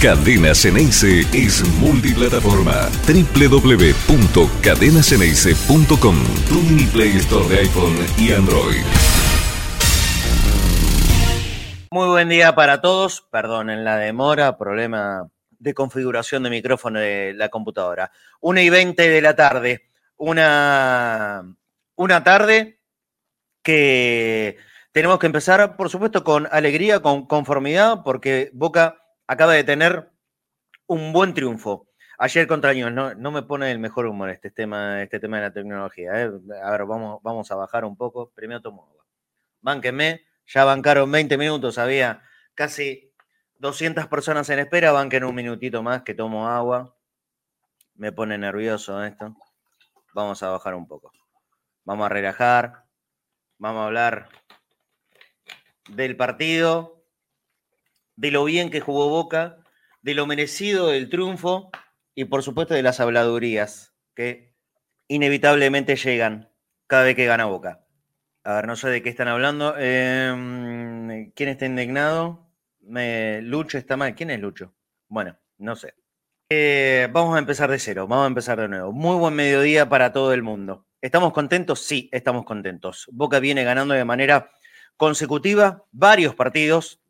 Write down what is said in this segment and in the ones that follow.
Cadena Ceneice es multiplataforma. www.cadenaceneice.com Tu mini Play Store de iPhone y Android. Muy buen día para todos. Perdón en la demora, problema de configuración de micrófono de la computadora. 1 y 20 de la tarde. Una, una tarde que tenemos que empezar, por supuesto, con alegría, con conformidad, porque Boca acaba de tener un buen triunfo. Ayer contra Newell's, no, no, me pone el mejor humor este tema, este tema de la tecnología. ¿eh? A ver, vamos, vamos a bajar un poco. Primero tomo agua. Bánquenme, ya bancaron 20 minutos, había casi 200 personas en espera, banquen un minutito más que tomo agua. Me pone nervioso esto. Vamos a bajar un poco. Vamos a relajar. Vamos a hablar del partido de lo bien que jugó Boca, de lo merecido del triunfo y por supuesto de las habladurías que inevitablemente llegan cada vez que gana Boca. A ver, no sé de qué están hablando. Em, ¿Quién está indignado? Lucho está mal. ¿Quién es Lucho? Bueno, no sé. Eh, vamos a empezar de cero, vamos a empezar de nuevo. Muy buen mediodía para todo el mundo. ¿Estamos contentos? Sí, estamos contentos. Boca viene ganando de manera consecutiva varios partidos,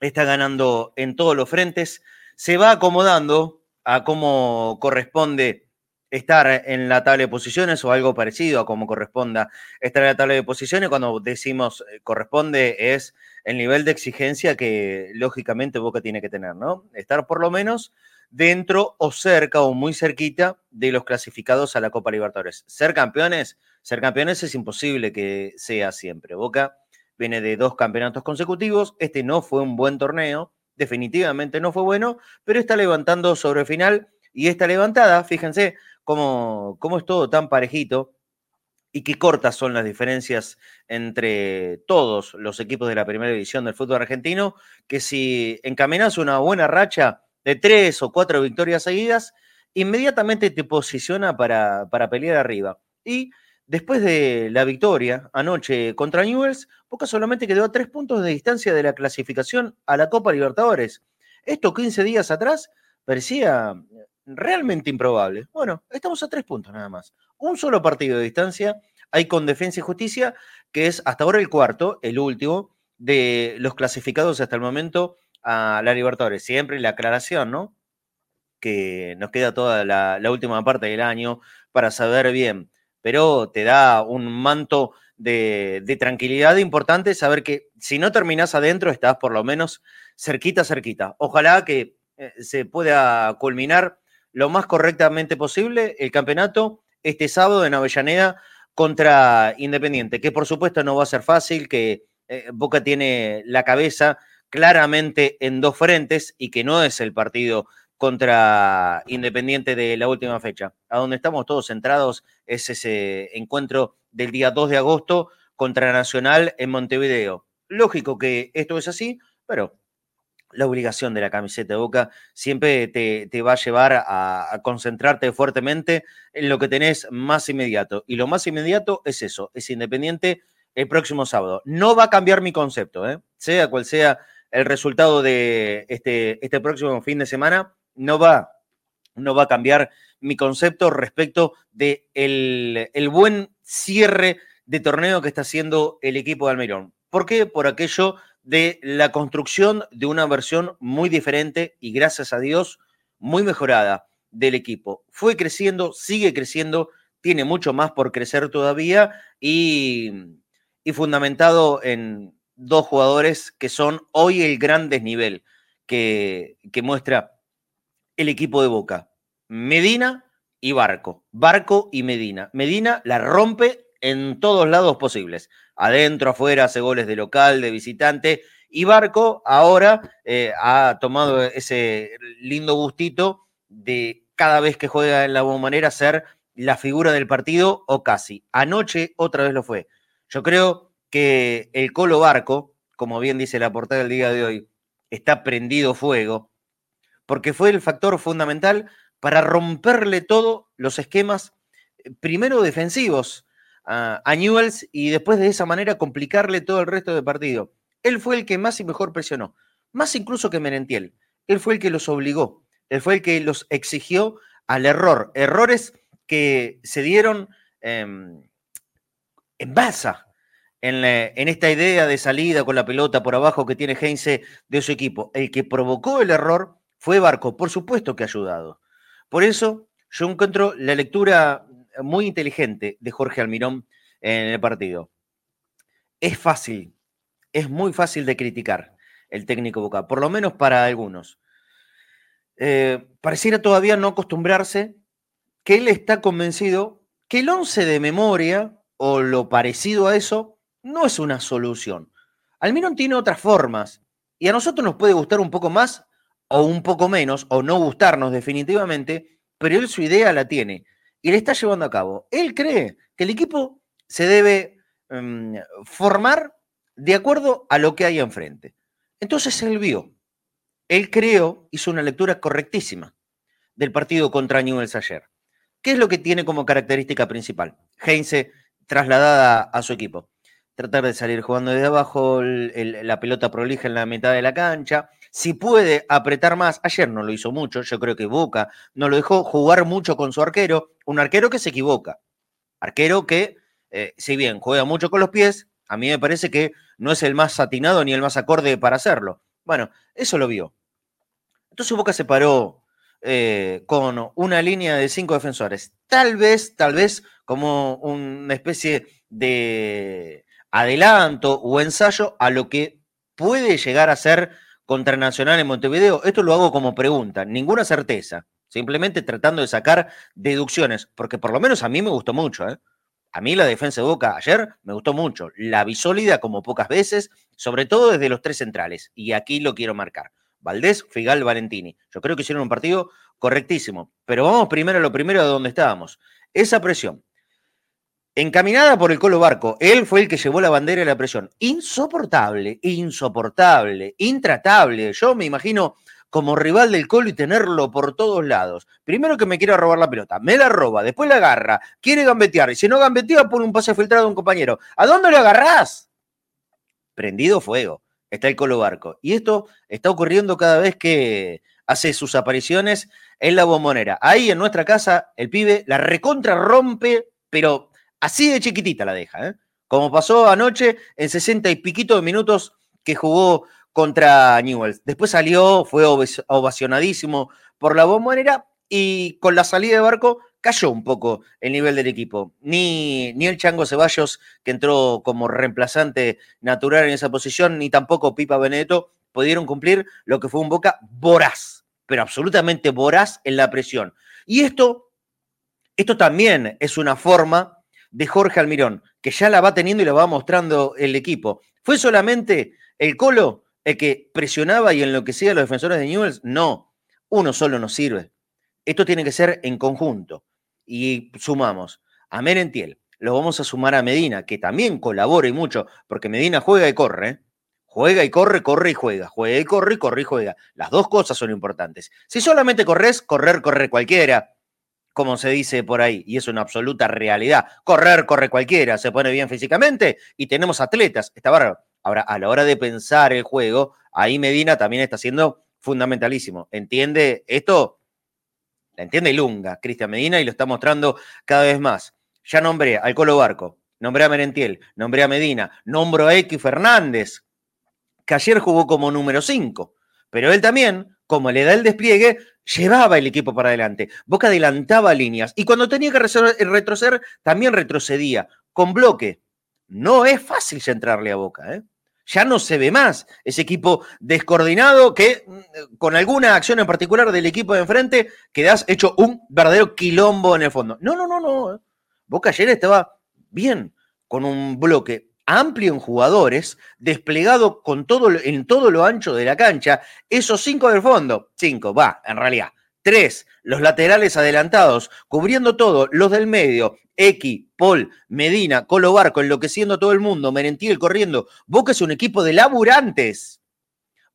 está ganando en todos los frentes, se va acomodando a cómo corresponde estar en la tabla de posiciones o algo parecido a cómo corresponda estar en la tabla de posiciones. Cuando decimos eh, corresponde es el nivel de exigencia que lógicamente Boca tiene que tener, ¿no? Estar por lo menos dentro o cerca o muy cerquita de los clasificados a la Copa Libertadores. Ser campeones, ser campeones es imposible que sea siempre. Boca viene de dos campeonatos consecutivos, este no fue un buen torneo, definitivamente no fue bueno, pero está levantando sobre el final y esta levantada, fíjense cómo, cómo es todo tan parejito y qué cortas son las diferencias entre todos los equipos de la primera división del fútbol argentino, que si encaminas una buena racha de tres o cuatro victorias seguidas, inmediatamente te posiciona para, para pelear arriba. Y Después de la victoria anoche contra Newells, Boca solamente quedó a tres puntos de distancia de la clasificación a la Copa Libertadores. Esto 15 días atrás parecía realmente improbable. Bueno, estamos a tres puntos nada más. Un solo partido de distancia hay con Defensa y Justicia, que es hasta ahora el cuarto, el último, de los clasificados hasta el momento a la Libertadores. Siempre la aclaración, ¿no? Que nos queda toda la, la última parte del año para saber bien pero te da un manto de, tranquilidad importante saber que si no terminas adentro, estás por lo menos cerquita, cerquita. Ojalá que eh, se pueda culminar lo más correctamente posible el campeonato este sábado en Avellaneda contra Independiente, que por supuesto no va a ser fácil, que eh, Boca tiene la cabeza claramente en dos frentes y que no es el partido contra Independiente de la última fecha. A donde estamos todos centrados es ese encuentro del día 2 de agosto contra Nacional en Montevideo. Lógico que esto es así, pero la obligación de la camiseta de Boca siempre te, va a llevar a, a, concentrarte fuertemente en lo que tenés más inmediato. Y lo más inmediato es eso, es Independiente el próximo sábado. No va a cambiar mi concepto, ¿eh? sea cual sea el resultado de este, este próximo fin de semana no va, no va a cambiar mi concepto respecto de el, buen cierre de torneo que está haciendo el equipo de Almirón. ¿Por qué? Por aquello de la construcción de una versión muy diferente y gracias a Dios muy mejorada del equipo. Fue creciendo, sigue creciendo, tiene mucho más por crecer todavía y, y fundamentado en dos jugadores que son hoy el gran desnivel que, que muestra el equipo de Boca. Medina y Barco. Barco y Medina. Medina la rompe en todos lados posibles. Adentro, afuera, hace goles de local, de visitante. Y Barco ahora eh, ha tomado ese lindo gustito de cada vez que juega en la bombonera ser la figura del partido o casi. Anoche otra vez lo fue. Yo creo que el Colo Barco, como bien dice la portada del día de hoy, está prendido fuego porque fue el factor fundamental para romperle todos los esquemas, eh, primero defensivos a, Newells y después de esa manera complicarle todo el resto del partido. Él fue el que más y mejor presionó, más incluso que Merentiel. él fue el que los obligó, él fue el que los exigió al error, errores que se dieron em, en masa en, en, esta idea de salida con la pelota por abajo que tiene Heinze de su equipo. El que provocó el error fue Barco, por supuesto que ha ayudado. Por eso yo encuentro la lectura muy inteligente de Jorge Almirón en el partido. Es fácil, es muy fácil de criticar el técnico Boca, por lo menos para algunos. Eh, pareciera todavía no acostumbrarse que él está convencido que el 11 de memoria o lo parecido a eso no es una solución. Almirón tiene otras formas y a nosotros nos puede gustar un poco más o un poco menos o no gustarnos definitivamente, pero él su idea la tiene y la está llevando a cabo. Él cree que el equipo se debe mm, formar de acuerdo a lo que hay enfrente. Entonces él vio, él creó, hizo una lectura correctísima del partido contra Newell's ayer. ¿Qué es lo que tiene como característica principal? Heinze trasladada a su equipo. Tratar de salir jugando desde abajo, la pelota prolija en la mitad de la cancha. Si puede apretar más, ayer no lo hizo mucho, yo creo que Boca no lo dejó jugar mucho con su arquero, un arquero que se equivoca. Arquero que, eh, si bien juega mucho con los pies, a mí me parece que no es el más atinado ni el más acorde para hacerlo. Bueno, eso lo vio. Entonces Boca se paró eh, con una línea de cinco defensores. Tal vez, tal vez como una especie de adelanto o ensayo a lo que puede llegar a ser contra Nacional en Montevideo. Esto lo hago como pregunta, ninguna certeza. Simplemente tratando de sacar deducciones, porque por lo menos a mí me gustó mucho. ¿eh? A mí la defensa de Boca ayer me gustó mucho. La vi sólida como pocas veces, sobre todo desde los tres centrales. Y aquí lo quiero marcar. Valdés, Figal, Valentini. Yo creo que hicieron un partido correctísimo. Pero vamos primero a lo primero de donde estábamos. Esa presión. Encaminada por el Colo Barco, él fue el que llevó la bandera de la presión. Insoportable, insoportable, intratable. Yo me imagino como rival del Colo y tenerlo por todos lados. Primero que me quiere robar la pelota, me la roba, después la agarra, quiere gambetear, y si no gambetea, pone un pase filtrado a un compañero. ¿A dónde le agarrás? Prendido fuego. Está el Colo Barco. Y esto está ocurriendo cada vez que hace sus apariciones en la bombonera. Ahí en nuestra casa, el pibe la recontra rompe, pero así de chiquitita la deja, ¿eh? Como pasó anoche en 60 y piquito de minutos que jugó contra Newells. Después salió, fue ovacionadísimo por la bombonera y con la salida de Barco cayó un poco el nivel del equipo. Ni, ni el Chango Ceballos, que entró como reemplazante natural en esa posición, ni tampoco Pipa Benedetto pudieron cumplir lo que fue un Boca voraz, pero absolutamente voraz en la presión. Y esto, esto también es una forma de Jorge Almirón, que ya la va teniendo y la va mostrando el equipo. ¿Fue solamente el Colo el que presionaba y enloquecía a los defensores de Newells, no, uno solo no sirve. Esto tiene que ser en conjunto. Y sumamos a Merentiel, lo vamos a sumar a Medina, que también colabora y mucho, porque Medina juega y corre. ¿eh? Juega y corre, corre y juega. Juega y corre, corre y juega. Las dos cosas son importantes. Si solamente corres, correr, corre cualquiera, como se dice por ahí, y es una absoluta realidad. Correr, corre cualquiera, se pone bien físicamente y tenemos atletas. Está bárbaro. Ahora, a la hora de pensar el juego, ahí Medina también está siendo fundamentalísimo. ¿Entiende esto? La entiende Lunga, Cristian Medina, y lo está mostrando cada vez más. Ya nombré al Colo Barco, nombré a Merentiel, nombré a Medina, nombro a X Fernández, que ayer jugó como número 5, pero él también, como le da el despliegue, llevaba el equipo para adelante. Boca adelantaba líneas y cuando tenía que retroceder, también retrocedía con bloque. No es fácil centrarle a Boca, ¿eh? Ya no se ve más ese equipo descoordinado que mm, con alguna acción en particular del equipo de enfrente quedas hecho un verdadero quilombo en el fondo. No, no, no, no. ¿eh? Boca ayer estaba bien, con un bloque amplio en jugadores, desplegado con todo, en todo lo ancho de la cancha. Esos cinco del fondo, cinco, va, en realidad, tres, los laterales adelantados, cubriendo todo, los del medio, X, Paul, Medina, Colo Barco, enloqueciendo todo el mundo, Merentiel corriendo. Boca es un equipo de laburantes.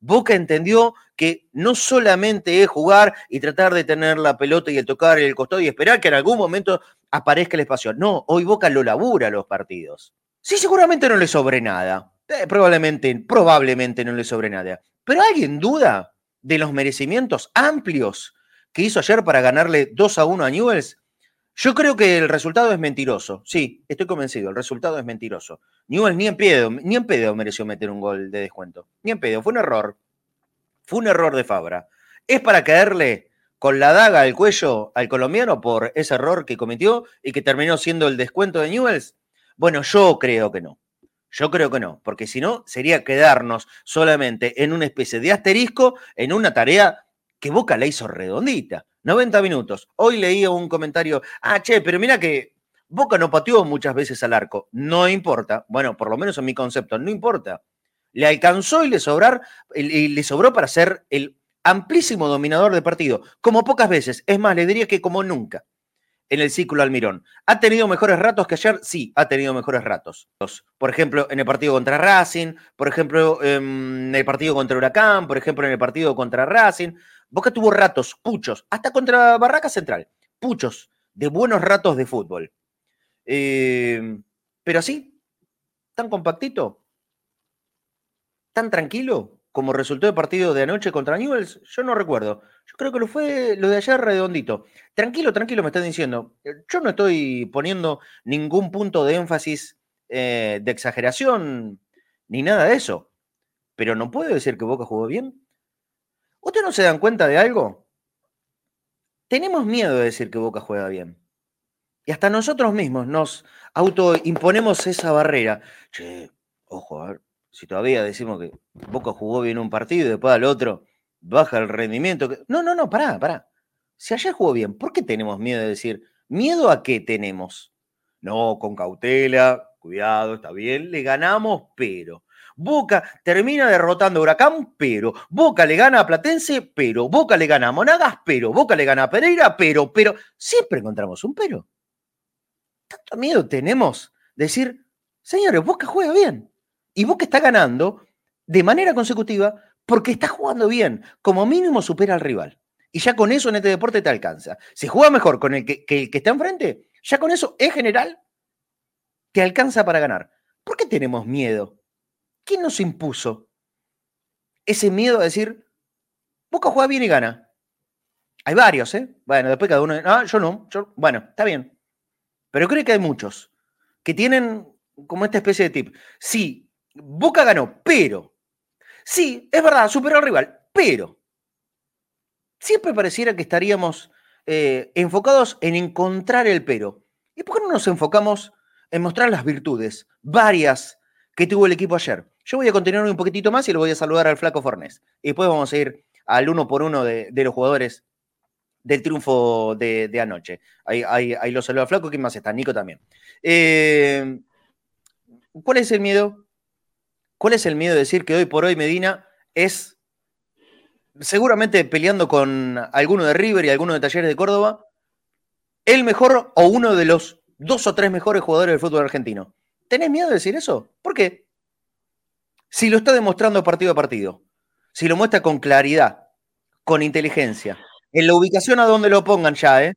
Boca entendió que no solamente es jugar y tratar de tener la pelota y el tocar el costado y esperar que en algún momento aparezca el espacio. No, hoy Boca lo labura los partidos. Sí, seguramente no le sobre nada. Eh, probablemente, probablemente no le sobre nada. Pero ¿alguien duda de los merecimientos amplios que hizo ayer para ganarle 2 a 1 a Newells, yo creo que el resultado es mentiroso. Sí, estoy convencido, el resultado es mentiroso. Newells ni en pedo, ni en pedo mereció meter un gol de descuento. Ni en pedo, fue un error. Fue un error de Fabra. ¿Es para caerle con la daga al cuello al colombiano por ese error que cometió y que terminó siendo el descuento de Newells? Bueno, yo creo que no. Yo creo que no, porque si no, sería quedarnos solamente en una especie de asterisco en una tarea que Boca la hizo redondita. 90 minutos. Hoy leía un comentario, ah, che, pero mira que Boca no pateó muchas veces al arco. No importa. Bueno, por lo menos en mi concepto, no importa. Le alcanzó y le, sobrar, y le sobró para ser el amplísimo dominador de partido, como pocas veces. Es más, le diría que como nunca en el ciclo Almirón. ¿Ha tenido mejores ratos que ayer? Sí, ha tenido mejores ratos. Por ejemplo, en el partido contra Racing, por ejemplo, en el partido contra Huracán, por ejemplo, en el partido contra Racing. Boca tuvo ratos, puchos, hasta contra Barraca Central, puchos de buenos ratos de fútbol. Eh, pero así, tan compactito, tan tranquilo, como resultó el partido de anoche contra Newells, yo no recuerdo. Yo creo que lo fue lo de ayer redondito. Tranquilo, tranquilo, me están diciendo. Eh, yo no estoy poniendo ningún punto de énfasis eh, de exageración ni nada de eso. Pero no puedo decir que Boca jugó bien. ¿Ustedes no se dan cuenta de algo? Tenemos miedo de decir que Boca juega bien. Y hasta nosotros mismos nos autoimponemos esa barrera. Che, ojo, a ver, si todavía decimos que Boca jugó bien un partido y después al otro baja el rendimiento. No, no, no, pará, pará. Si ayer jugó bien, ¿por qué tenemos miedo de decir? ¿Miedo a qué tenemos? No, con cautela, cuidado, está bien, le ganamos, pero. Boca termina derrotando a Huracán, pero. Boca le gana a Platense, pero. Boca le gana a Monagas, pero. Boca le gana a Pereira, pero. Pero siempre encontramos un pero. Tanto miedo tenemos de decir, señores, Boca juega bien. Y Boca está ganando de manera consecutiva porque está jugando bien. Como mínimo supera al rival. Y ya con eso en este deporte te alcanza. Si juega mejor con el que, está enfrente, ya con eso, en general, te alcanza para ganar. ¿Por qué tenemos miedo? ¿Quién nos impuso ese miedo a decir, Boca juega bien y gana? Hay varios, ¿eh? Bueno, después cada uno. Ah, yo no. Yo, bueno, está bien. Pero creo que hay muchos que tienen como esta especie de tip. Sí, Boca ganó, pero. Sí, es verdad, superó al rival, pero. Siempre pareciera que estaríamos eh, enfocados en encontrar el pero. ¿Y por qué no nos enfocamos en mostrar las virtudes, varias, que tuvo el equipo ayer? Yo voy a continuar un poquitito más y lo voy a saludar al flaco Fornés. Y después vamos a ir al uno por uno de, los jugadores del triunfo de, anoche. Ahí, ahí, lo saludo al flaco. ¿Quién más está? Nico también. Eh, ¿Cuál es el miedo? ¿Cuál es el miedo de decir que hoy por hoy Medina es seguramente peleando con alguno de River y alguno de Talleres de Córdoba, el mejor o uno de los dos o tres mejores jugadores del fútbol argentino? ¿Tenés miedo de decir eso? ¿Por qué? Si lo está demostrando partido a partido, si lo muestra con claridad, con inteligencia, en la ubicación a donde lo pongan ya, ¿eh?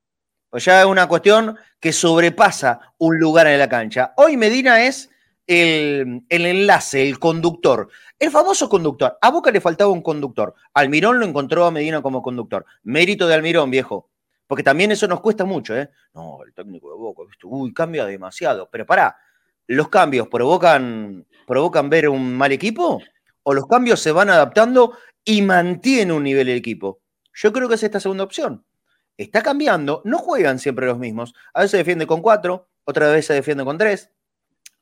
Pues ya es una cuestión que sobrepasa un lugar en la cancha. Hoy Medina es el, enlace, el conductor. El famoso conductor. A Boca le faltaba un conductor. Almirón lo encontró a Medina como conductor. Mérito de Almirón, viejo. Porque también eso nos cuesta mucho, ¿eh? No, el técnico de Boca, uy, cambia demasiado. Pero pará, ¿los cambios provocan, provocan ver un mal equipo? ¿O los cambios se van adaptando y mantienen un nivel el equipo? Yo creo que es esta segunda opción. Está cambiando, no juegan siempre los mismos. A veces defiende con cuatro, otra vez se defiende con tres,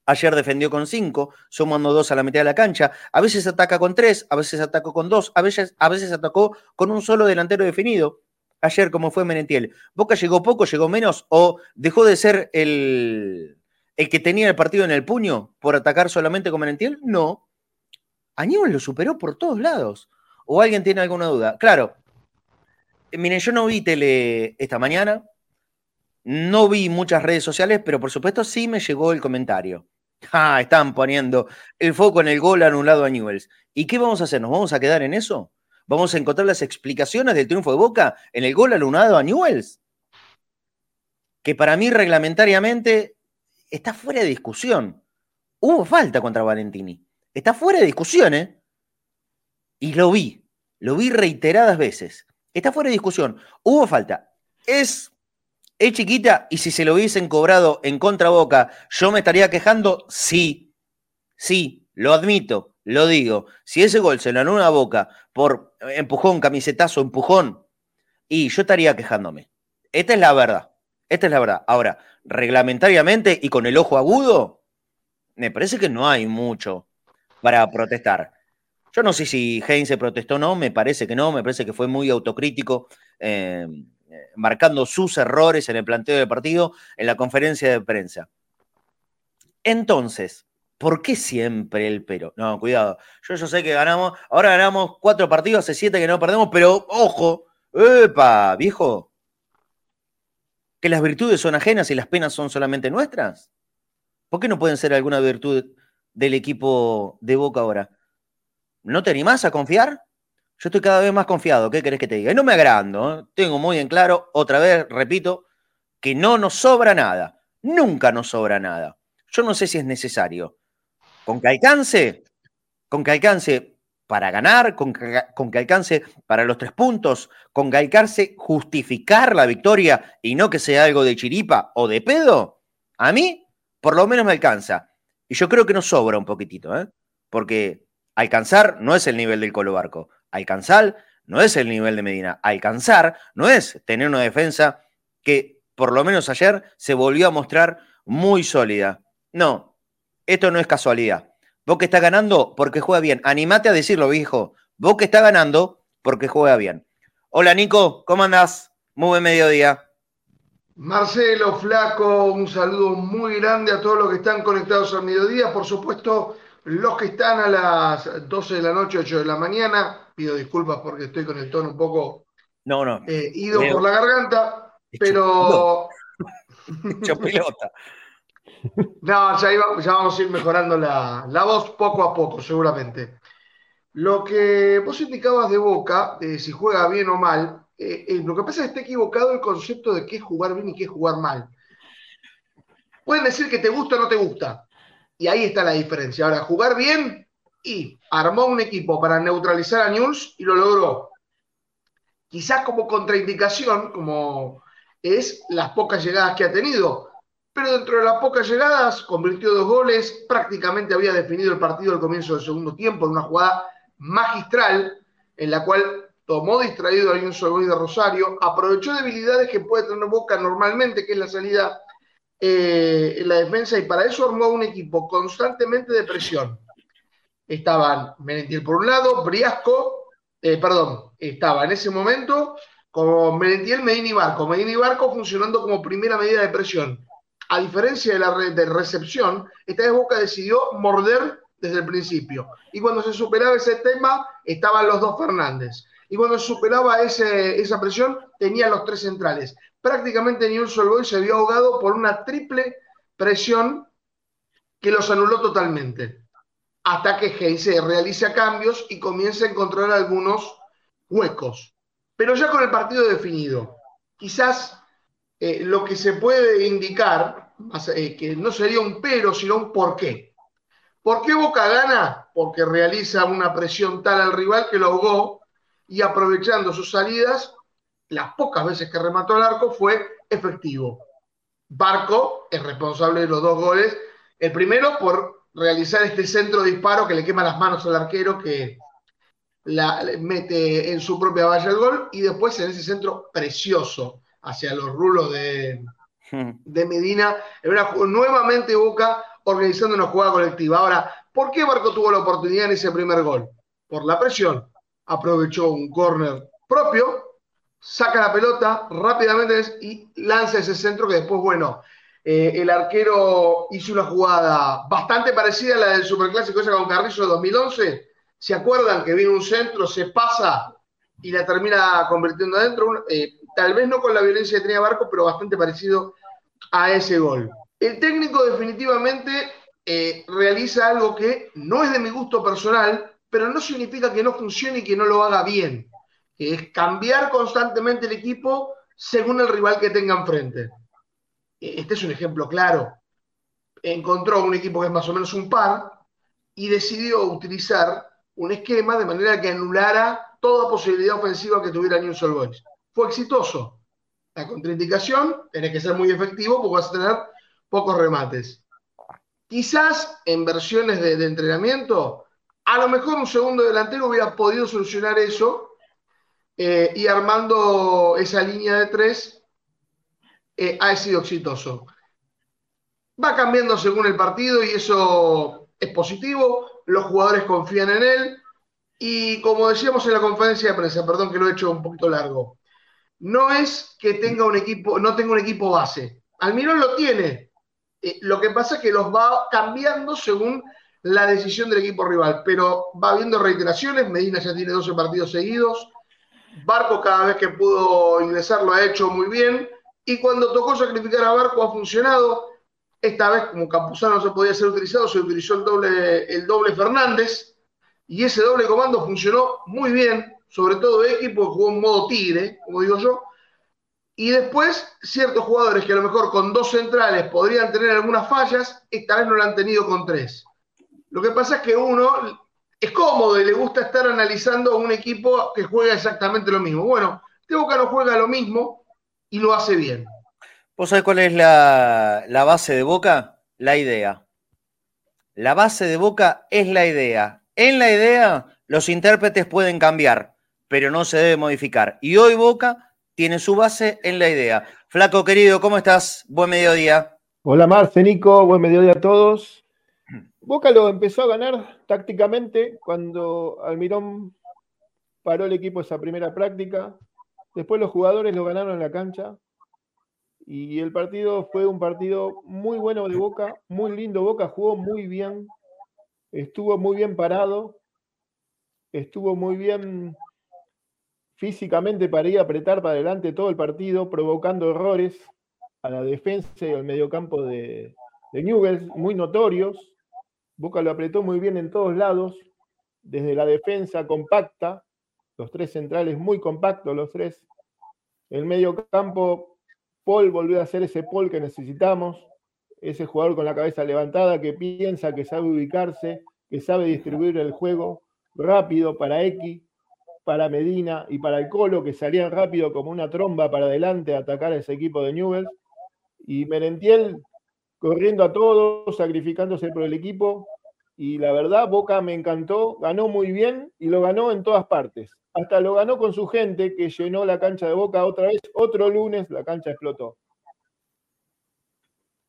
Ayer defendió con cinco, sumando dos a la mitad de la cancha. A veces ataca con tres, a veces atacó con dos, a veces, a veces atacó con un solo delantero definido. Ayer, como fue Menetiel. Boca llegó poco, llegó menos, o dejó de ser el, el que tenía el partido en el puño por atacar solamente con Menetiel. No. Aníbal lo superó por todos lados. ¿O alguien tiene alguna duda? Claro. Miren, yo no vi tele esta mañana, no vi muchas redes sociales, pero por supuesto sí me llegó el comentario. Ah, están poniendo el foco en el gol anulado a Newells. ¿Y qué vamos a hacer? ¿Nos vamos a quedar en eso? ¿Vamos a encontrar las explicaciones del triunfo de Boca en el gol anulado a Newells? Que para mí reglamentariamente está fuera de discusión. Hubo falta contra Valentini. Está fuera de discusión, ¿eh? Y lo vi. Lo vi reiteradas veces. Está fuera de discusión. Hubo falta. Es, es chiquita y si se lo hubiesen cobrado en contra Boca, ¿yo me estaría quejando? Sí. Sí, lo admito, lo digo. Si ese gol se lo anula a Boca por empujón, camisetazo, empujón, y yo estaría quejándome. Esta es la verdad. Esta es la verdad. Ahora, reglamentariamente y con el ojo agudo, me parece que no hay mucho para protestar. Yo no sé si Heinz se protestó o no, me parece que no, me parece que fue muy autocrítico, eh, marcando sus errores en el planteo del partido en la conferencia de prensa. Entonces, ¿por qué siempre el pero? No, cuidado, yo, yo sé que ganamos, ahora ganamos cuatro partidos, hace siete que no perdemos, pero ojo, ¡epa, viejo! ¿Que las virtudes son ajenas y las penas son solamente nuestras? ¿Por qué no pueden ser alguna virtud del equipo de Boca ahora? ¿No te animás a confiar? Yo estoy cada vez más confiado, ¿qué querés que te diga? Y no me agrando, ¿eh? tengo muy en claro, otra vez, repito, que no nos sobra nada, nunca nos sobra nada. Yo no sé si es necesario. Con que alcance, con que alcance para ganar, con que, alcance para los tres puntos, con que alcance justificar la victoria y no que sea algo de chiripa o de pedo, a mí por lo menos me alcanza. Y yo creo que nos sobra un poquitito, ¿eh? porque alcanzar no es el nivel del Colo Barco. Alcanzar no es el nivel de Medina. Alcanzar no es tener una defensa que por lo menos ayer se volvió a mostrar muy sólida. No, esto no es casualidad. Vos que está ganando porque juega bien. Animate a decirlo, viejo. Vos que está ganando porque juega bien. Hola, Nico, ¿cómo andás? Muy buen mediodía. Marcelo, Flaco, un saludo muy grande a todos los que están conectados al mediodía. Por supuesto, los que están a las 12 de la noche, 8 de la mañana. Pido disculpas porque estoy con el tono un poco no, no. Eh, ido por la garganta, pero. Hecho pelota. no, ya, ya, vamos a ir mejorando la, la, voz poco a poco, seguramente. Lo que vos indicabas de Boca, de si juega bien o mal, eh, eh, lo que pasa es que está equivocado el concepto de qué es jugar bien y qué es jugar mal. Pueden decir que te gusta o no te gusta. Y ahí está la diferencia. Ahora, jugar bien y armó un equipo para neutralizar a News y lo logró. Quizás como contraindicación, como es las pocas llegadas que ha tenido. Pero dentro de las pocas llegadas, convirtió dos goles, prácticamente había definido el partido al comienzo del segundo tiempo en una jugada magistral en la cual tomó distraído a un Solboy de Rosario, aprovechó debilidades que puede tener Boca normalmente, que es la salida eh, en la defensa, y para eso armó un equipo constantemente de presión. Estaban Menentiel por un lado, Briasco, eh, perdón, estaba en ese momento como Menentiel, Medina y Barco. Medina y Barco funcionando como primera medida de presión. A diferencia de la de recepción, esta vez Boca decidió morder desde el principio. Y cuando se superaba ese tema, estaban los dos Fernández y cuando superaba esa presión tenía los tres centrales. Prácticamente Newell's Old Boys se vio ahogado por una triple presión que los anuló totalmente. Hasta que Heinze realiza cambios y comienza a encontrar algunos huecos. Pero ya con el partido definido, quizás eh, lo que se puede indicar, eh, que no sería un pero, sino un por qué. ¿Por qué Boca gana? Porque realiza una presión tal al rival que lo ahogó y aprovechando sus salidas, las pocas veces que remató el arco fue efectivo. Barco es responsable de los dos goles. El primero por realizar este centro disparo que le quema las manos al arquero que la mete en su propia valla el gol y después en ese centro precioso hacia los rulos de, hmm. de Medina. nuevamente Boca organizando una jugada colectiva. Ahora, ¿por qué Barco tuvo la oportunidad en ese primer gol? Por la presión aprovechó un córner propio, saca la pelota rápidamente y lanza ese centro que después, bueno, eh, el arquero hizo una jugada bastante parecida a la del Superclásico esa con Carrizo de 2011. ¿Se acuerdan que viene un centro, se pasa y la termina convirtiendo adentro? Eh, tal vez no con la violencia que tenía Barco, pero bastante parecido a ese gol. El técnico definitivamente eh, realiza algo que no es de mi gusto personal, pero no significa que no funcione y que no lo haga bien. Es cambiar constantemente el equipo según el rival que tenga enfrente. Este es un ejemplo claro. Encontró un equipo que es más o menos un par y decidió utilizar un esquema de manera que anulara toda posibilidad ofensiva que tuviera New Soul Boys. Fue exitoso. La contraindicación, tenés que ser muy efectivo porque vas a tener pocos remates. Quizás en versiones de, entrenamiento, a lo mejor un segundo delantero hubiera podido solucionar eso eh, y armando esa línea de tres eh, ha sido exitoso. Va cambiando según el partido y eso es positivo, los jugadores confían en él y como decíamos en la conferencia de prensa, perdón que lo he hecho un poquito largo, no es que tenga un equipo, no tenga un equipo base. Almirón lo tiene. Eh, lo que pasa es que los va cambiando según la decisión del equipo rival, pero va habiendo reiteraciones. Medina ya tiene 12 partidos seguidos. Barco cada vez que pudo ingresar lo ha hecho muy bien. Y cuando tocó sacrificar a Barco ha funcionado. Esta vez, como Campuzano no se podía ser utilizado, se utilizó el doble, el doble Fernández. Y ese doble comando funcionó muy bien sobre todo X, porque jugó en modo tigre, como digo yo. Y después, ciertos jugadores que a lo mejor con dos centrales podrían tener algunas fallas, esta vez no lo han tenido con tres. Lo que pasa es que uno es cómodo y le gusta estar analizando a un equipo que juega exactamente lo mismo. Bueno, este Boca no juega lo mismo y lo hace bien. ¿Vos sabés cuál es la, la base de Boca? La idea. La base de Boca es la idea. En la idea, los intérpretes pueden cambiar pero no se debe modificar. Y hoy Boca tiene su base en la idea. Flaco querido, ¿cómo estás? Buen mediodía. Hola Marce, Nico, buen mediodía a todos. Boca lo empezó a ganar tácticamente cuando Almirón paró el equipo esa primera práctica. Después los jugadores lo ganaron en la cancha. Y el partido fue un partido muy bueno de Boca, muy lindo. Boca jugó muy bien, estuvo muy bien parado, estuvo muy bien físicamente para ir a apretar para adelante todo el partido, provocando errores a la defensa y al mediocampo de, de Newell's, muy notorios. Boca lo apretó muy bien en todos lados, desde la defensa compacta, los tres centrales muy compactos, los tres. El mediocampo, Paul volvió a hacer ese Paul que necesitamos, ese jugador con la cabeza levantada que piensa, que sabe ubicarse, que sabe distribuir el juego rápido para X, para Medina y para el Colo, que salían rápido como una tromba para adelante a atacar a ese equipo de Newell's. Y Merentiel corriendo a todos, sacrificándose por el equipo. Y la verdad, Boca me encantó, ganó muy bien y lo ganó en todas partes. Hasta lo ganó con su gente, que llenó la cancha de Boca otra vez. Otro lunes la cancha explotó.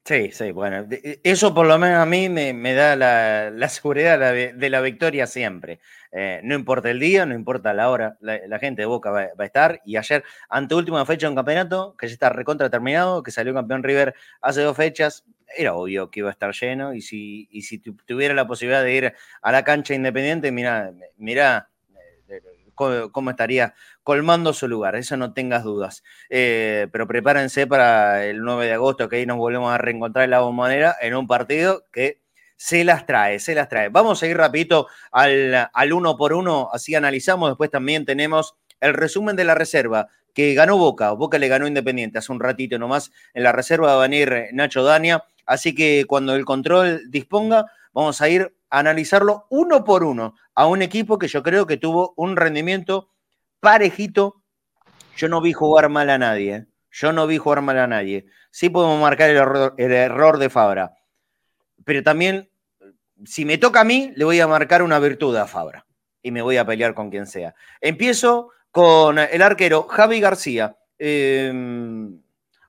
Sí, sí, bueno, eso por lo menos a mí me, da la, seguridad de la victoria siempre. Eh, no importa el día, no importa la hora, la, gente de Boca va, a estar. Y ayer, ante última fecha de un campeonato, que ya está recontra terminado, que salió campeón River hace dos fechas, era obvio que iba a estar lleno. Y si, y si tuviera la posibilidad de ir a la cancha independiente, mira, mira cómo, estaría colmando su lugar, eso no tengas dudas. Eh, pero prepárense para el 9 de agosto, que ahí nos volvemos a reencontrar en la bombonera en un partido que se las trae, se las trae. Vamos a ir rapidito al, al uno por uno, así analizamos. Después también tenemos el resumen de la reserva que ganó Boca. Boca le ganó Independiente hace un ratito nomás. En la reserva va a venir Nacho Dania. Así que cuando el control disponga, vamos a ir analizarlo uno por uno a un equipo que yo creo que tuvo un rendimiento parejito. Yo no vi jugar mal a nadie. ¿eh? Yo no vi jugar mal a nadie. Sí podemos marcar el error, el error de Fabra. Pero también, si me toca a mí, le voy a marcar una virtud a Fabra. Y me voy a pelear con quien sea. Empiezo con el arquero Javi García. Em,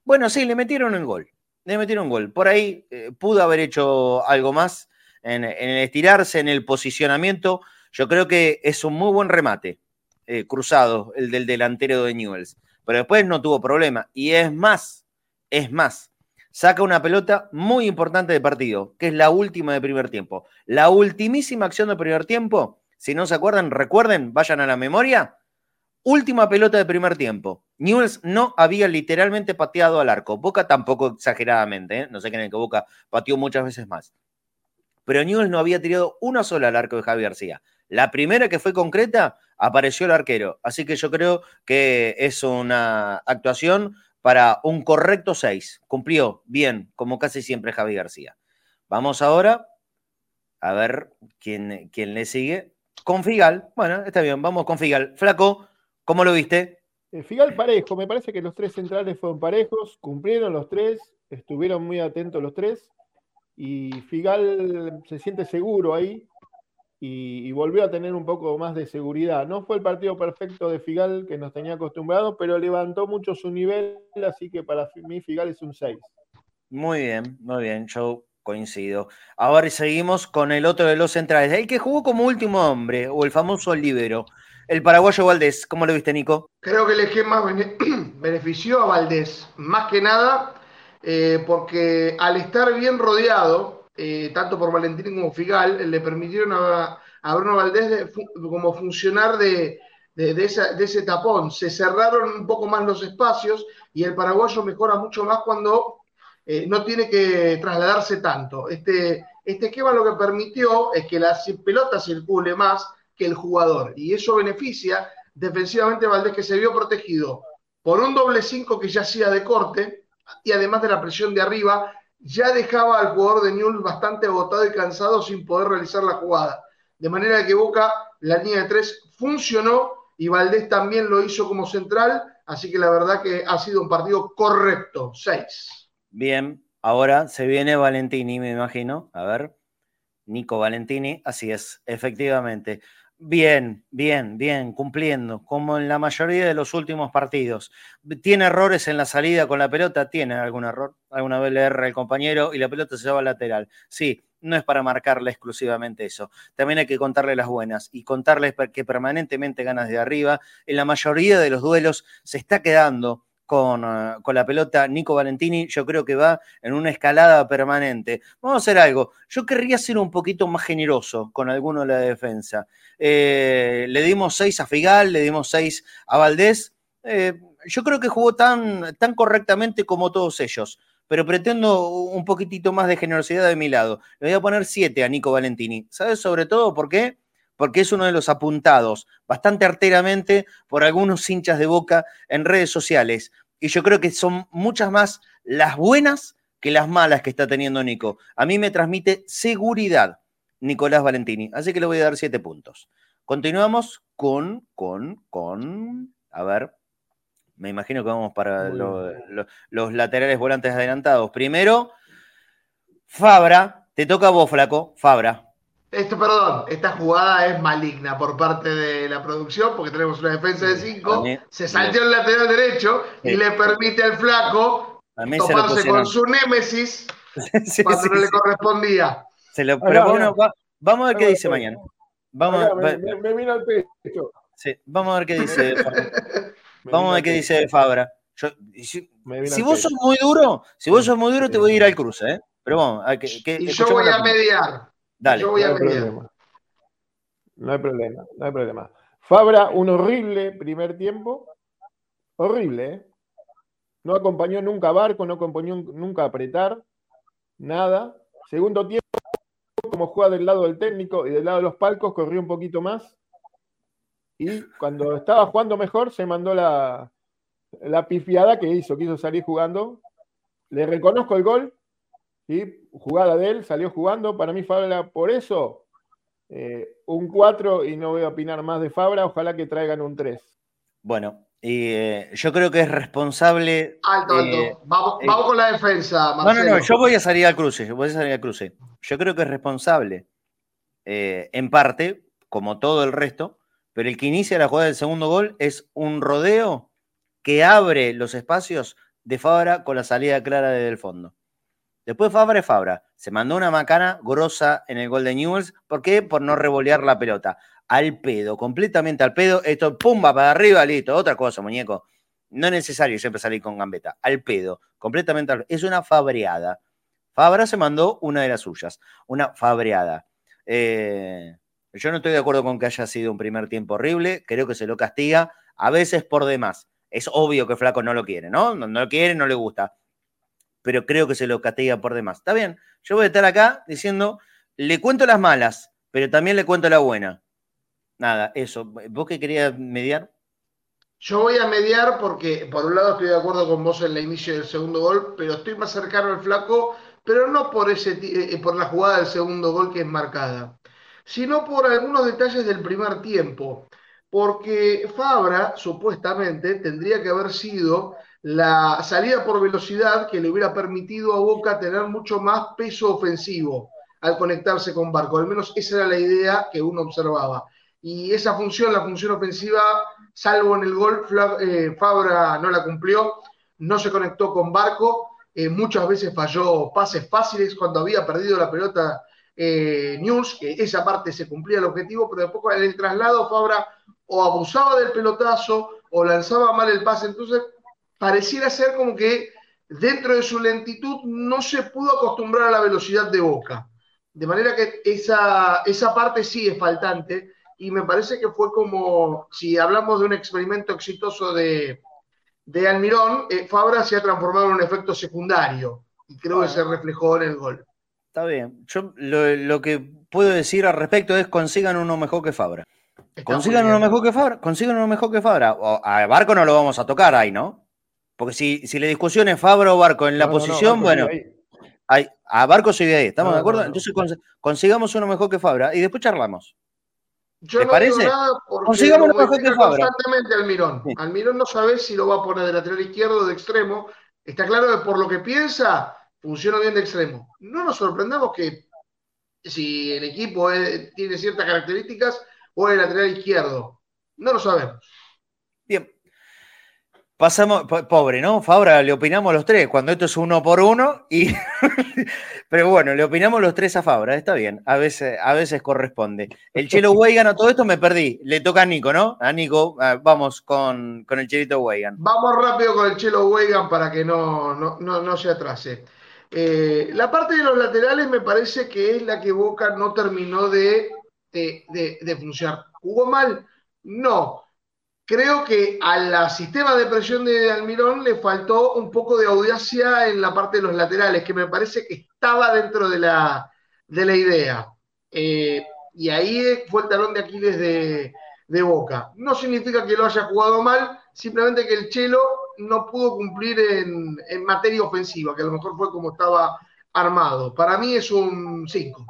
bueno, sí, le metieron el gol. Le metieron un gol. Por ahí eh, pudo haber hecho algo más en, el estirarse, en el posicionamiento. Yo creo que es un muy buen remate eh, cruzado, el del delantero de Newells. Pero después no tuvo problema. Y es más, es más, saca una pelota muy importante de partido, que es la última de primer tiempo. La ultimísima acción de primer tiempo, si no se acuerdan, recuerden, vayan a la memoria. Última pelota de primer tiempo. Newells no había literalmente pateado al arco. Boca tampoco exageradamente, ¿eh? no sé creen que Boca pateó muchas veces más pero Newell's no había tirado una sola al arco de Javi García. La primera que fue concreta, apareció el arquero. Así que yo creo que es una actuación para un correcto 6. Cumplió bien, como casi siempre Javi García. Vamos ahora a ver quién, quién le sigue con Figal. Bueno, está bien, vamos con Figal. Flaco, ¿cómo lo viste? Eh, Figal parejo, me parece que los tres centrales fueron parejos, cumplieron los tres, estuvieron muy atentos los tres y Figal se siente seguro ahí y, volvió a tener un poco más de seguridad. No fue el partido perfecto de Figal que nos tenía acostumbrados, pero levantó mucho su nivel, así que para mí Figal es un 6. Muy bien, muy bien, yo coincido. Ahora seguimos con el otro de los centrales, el que jugó como último hombre, o el famoso libero, el paraguayo Valdés. ¿Cómo lo viste, Nico? Creo que el esquema benefició a Valdés, más que nada eh, porque al estar bien rodeado, eh, tanto por Valentín como Figal, le permitieron a, Bruno Valdés como funcionar de, ese tapón. Se cerraron un poco más los espacios y el paraguayo mejora mucho más cuando eh, no tiene que trasladarse tanto. Este, este esquema lo que permitió es que la pelota circule más que el jugador y eso beneficia defensivamente a Valdés que se vio protegido por un doble 5 que ya hacía de corte y además de la presión de arriba, ya dejaba al jugador de Newell bastante agotado y cansado sin poder realizar la jugada. De manera que Boca, la línea de tres funcionó y Valdés también lo hizo como central, así que la verdad que ha sido un partido correcto, seis. Bien, ahora se viene Valentini, me imagino. A ver, Nico Valentini, así es, efectivamente. Bien, bien, bien, cumpliendo, como en la mayoría de los últimos partidos. ¿Tiene errores en la salida con la pelota? Tiene algún error. Alguna vez le el compañero y la pelota se va al lateral. Sí, no es para marcarle exclusivamente eso. También hay que contarle las buenas y contarles que permanentemente ganas de arriba. En la mayoría de los duelos se está quedando eh, con, la pelota Nico Valentini, yo creo que va en una escalada permanente. Vamos a hacer algo. Yo querría ser un poquito más generoso con alguno de la defensa. Eh, le dimos seis a Figal, le dimos seis a Valdés. Eh, yo creo que jugó tan, tan correctamente como todos ellos, pero pretendo un poquitito más de generosidad de mi lado. Le voy a poner siete a Nico Valentini. ¿Sabes sobre todo por qué? Porque es uno de los apuntados bastante arteramente por algunos hinchas de boca en redes sociales. Y yo creo que son muchas más las buenas que las malas que está teniendo Nico. A mí me transmite seguridad Nicolás Valentini, así que le voy a dar siete puntos. Continuamos con, con, con, a ver, me imagino que vamos para los laterales volantes adelantados. Primero, Fabra, te toca a vos, flaco, Fabra. Esto, perdón, esta jugada es maligna por parte de la producción porque tenemos una defensa de 5. Se saltó el lateral derecho y le permite al flaco tomarse con su némesis cuando no le correspondía. Se lo, pero vamos a ver qué dice mañana. Vamos a ver, me, mira el pecho. Sí, vamos a ver qué dice Vamos a ver qué dice Fabra. si, vos sos muy duro, si vos sos muy duro, te voy a ir al cruce, ¿eh? Pero vamos, que, y yo voy a mediar. Dale. no, hay problema. no hay problema, no hay problema. Fabra, un horrible primer tiempo. Horrible, ¿eh? No acompañó nunca a Barco, no acompañó nunca a apretar, nada. Segundo tiempo, como juega del lado del técnico y del lado de los palcos, corrió un poquito más. Y cuando estaba jugando mejor, se mandó la, la pifiada que hizo, quiso salir jugando. Le reconozco el gol, ¿sí? jugada de él, salió jugando. Para mí, Fabra, por eso, eh, un 4 y no voy a opinar más de Fabra. Ojalá que traigan un 3. Bueno, y eh, yo creo que es responsable. Alto, alto. Eh, vamos, con la defensa. No, no, no, yo voy a salir al cruce. Voy a salir al cruce. Yo creo que es responsable, en parte, como todo el resto, pero el que inicia la jugada del segundo gol es un rodeo que abre los espacios de Fabra con la salida clara desde el fondo. Después Fabra es Fabra. Se mandó una macana grosa en el gol de Newells. ¿Por qué? Por no revolear la pelota. Al pedo, completamente al pedo. Esto, pumba, para arriba, listo. Otra cosa, muñeco. No es necesario siempre salir con gambeta. Al pedo, completamente al pedo. Es una fabreada. Fabra se mandó una de las suyas. Una fabreada. Eh, yo no estoy de acuerdo con que haya sido un primer tiempo horrible. Creo que se lo castiga a veces por demás. Es obvio que Flaco no lo quiere, ¿no? No, no lo quiere, no le gusta pero creo que se lo castiga por demás. Está bien, yo voy a estar acá diciendo, le cuento las malas, pero también le cuento la buena. Nada, eso. ¿Vos qué querías mediar? Yo voy a mediar porque, por un lado, estoy de acuerdo con vos en el inicio del segundo gol, pero estoy más cercano al flaco, pero no por, ese, eh, por la jugada del segundo gol que es marcada, sino por algunos detalles del primer tiempo. Porque Fabra, supuestamente, tendría que haber sido la salida por velocidad que le hubiera permitido a Boca tener mucho más peso ofensivo al conectarse con Barco. Al menos esa era la idea que uno observaba. Y esa función, la función ofensiva, salvo en el gol, eh, Fabra no la cumplió, no se conectó con Barco, eh, muchas veces falló pases fáciles cuando había perdido la pelota eh, News, que esa parte se cumplía el objetivo, pero después en el traslado Fabra o abusaba del pelotazo o lanzaba mal el pase, entonces pareciera ser como que dentro de su lentitud no se pudo acostumbrar a la velocidad de Boca. De manera que esa, esa parte sí es faltante y me parece que fue como, si hablamos de un experimento exitoso de, de Almirón, eh, Fabra se ha transformado en un efecto secundario y creo que se reflejó en el gol. Está bien. Yo lo, que puedo decir al respecto es consigan uno mejor que Fabra. consigan uno mejor que Fabra. Consigan uno mejor que Fabra. a Barco no lo vamos a tocar ahí, ¿no? Porque si, si la discusión es Fabra o Barco en la posición, bueno, a Barco sigue ahí, ¿estamos de acuerdo? Entonces consigamos uno mejor que Fabra y después charlamos. Yo no parece? Digo nada porque consigamos uno mejor que Fabra. Constantemente Almirón. Almirón no sabe si lo va a poner de lateral izquierdo o de extremo. Está claro que por lo que piensa, funciona bien de extremo. No nos sorprendamos que si el equipo tiene ciertas características o el lateral izquierdo. No lo sabemos. Bien, Pasamos, pobre, ¿no? Fabra, le opinamos los tres, cuando esto es uno por uno, y pero bueno, le opinamos los tres a Fabra, está bien, a veces, a veces corresponde. El Chelo Weigan a todo esto me perdí, le toca a Nico, ¿no? A Nico, vamos con, con el Chelito Weigan. Vamos rápido con el Chelo Weigan para que no, no, se atrase. Eh, la parte de los laterales me parece que es la que Boca no terminó de, de, de funcionar. ¿Jugó mal? No Creo que al sistema de presión de Almirón le faltó un poco de audacia en la parte de los laterales, que me parece que estaba dentro de la, de la idea. Eh, y ahí fue el talón de Aquiles de, de, Boca. No significa que lo haya jugado mal, simplemente que el Chelo no pudo cumplir en, en materia ofensiva, que a lo mejor fue como estaba armado. Para mí es un 5.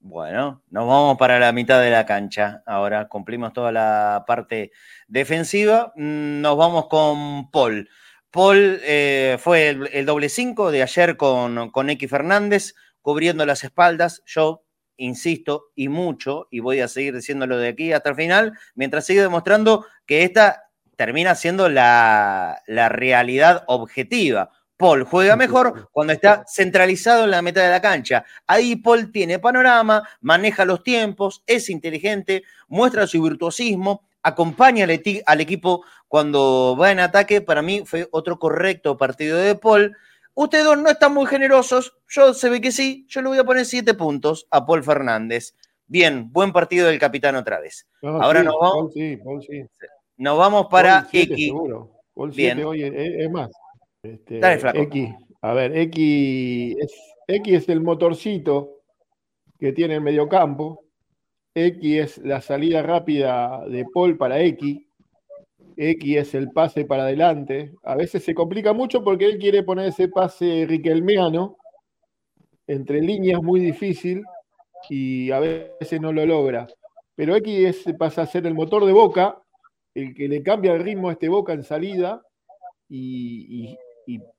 Bueno, nos vamos para la mitad de la cancha. Ahora cumplimos toda la parte defensiva. Mm, nos vamos con Paul. Paul eh, fue el, doble 5 de ayer con, con X Fernández, cubriendo las espaldas. Yo insisto y mucho, y voy a seguir diciéndolo de aquí hasta el final, mientras sigue demostrando que esta termina siendo la, la realidad objetiva Paul juega mejor cuando está centralizado en la meta de la cancha. Ahí Paul tiene panorama, maneja los tiempos, es inteligente, muestra su virtuosismo, acompaña al, equipo cuando va en ataque. Para mí fue otro correcto partido de Paul. Ustedes dos no están muy generosos, yo se ve que sí, yo le voy a poner siete puntos a Paul Fernández. Bien, buen partido del capitán otra vez. Ahora nos vamos. Nos vamos para X. Bien. es más, este, X, a ver, X es, X es el motorcito que tiene el mediocampo. X es la salida rápida de Paul para X. X es el pase para adelante. A veces se complica mucho porque él quiere poner ese pase riquelmeano entre líneas muy difícil y a veces no lo logra. Pero X pasa a ser el motor de Boca, el que le cambia el ritmo a este Boca en salida y,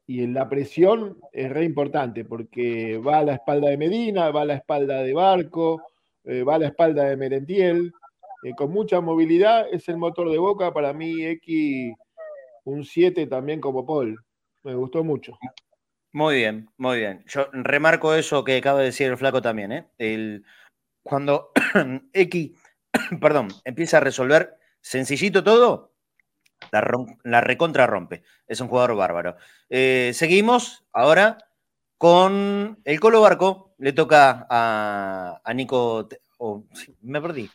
en la presión es re importante porque va a la espalda de Medina, va a la espalda de Barco, eh, va a la espalda de Merentiel. Eh, con mucha movilidad es el motor de Boca. Para mí, X un 7 también como Paul. Me gustó mucho. Muy bien, muy bien. Yo remarco eso que acaba de decir el flaco también. ¿eh? El, cuando X, perdón, empieza a resolver sencillito todo, la, recontra rompe. Es un jugador bárbaro. Eh, seguimos ahora con el Colo Barco. Le toca a, Nico. me perdí.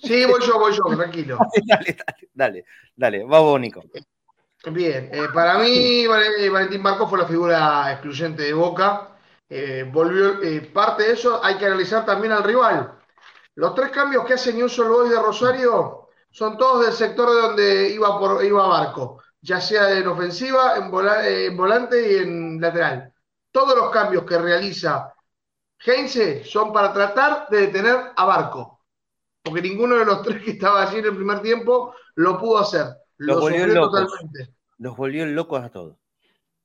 Sí, voy yo, voy yo, tranquilo. dale, dale, dale, vamos, Nico. Bien, eh, para mí Valentín Barco fue la figura excluyente de Boca. Eh, volvió, parte de eso hay que analizar también al rival. Los tres cambios que hace Newell's Boys de Rosario son todos del sector de donde iba, por, iba Barco, ya sea en ofensiva, en, volante y en lateral. Todos los cambios que realiza Heinze son para tratar de detener a Barco. Porque ninguno de los tres que estaba allí en el primer tiempo lo pudo hacer. Los Lo volvió locos. totalmente. Los volvió locos a todos.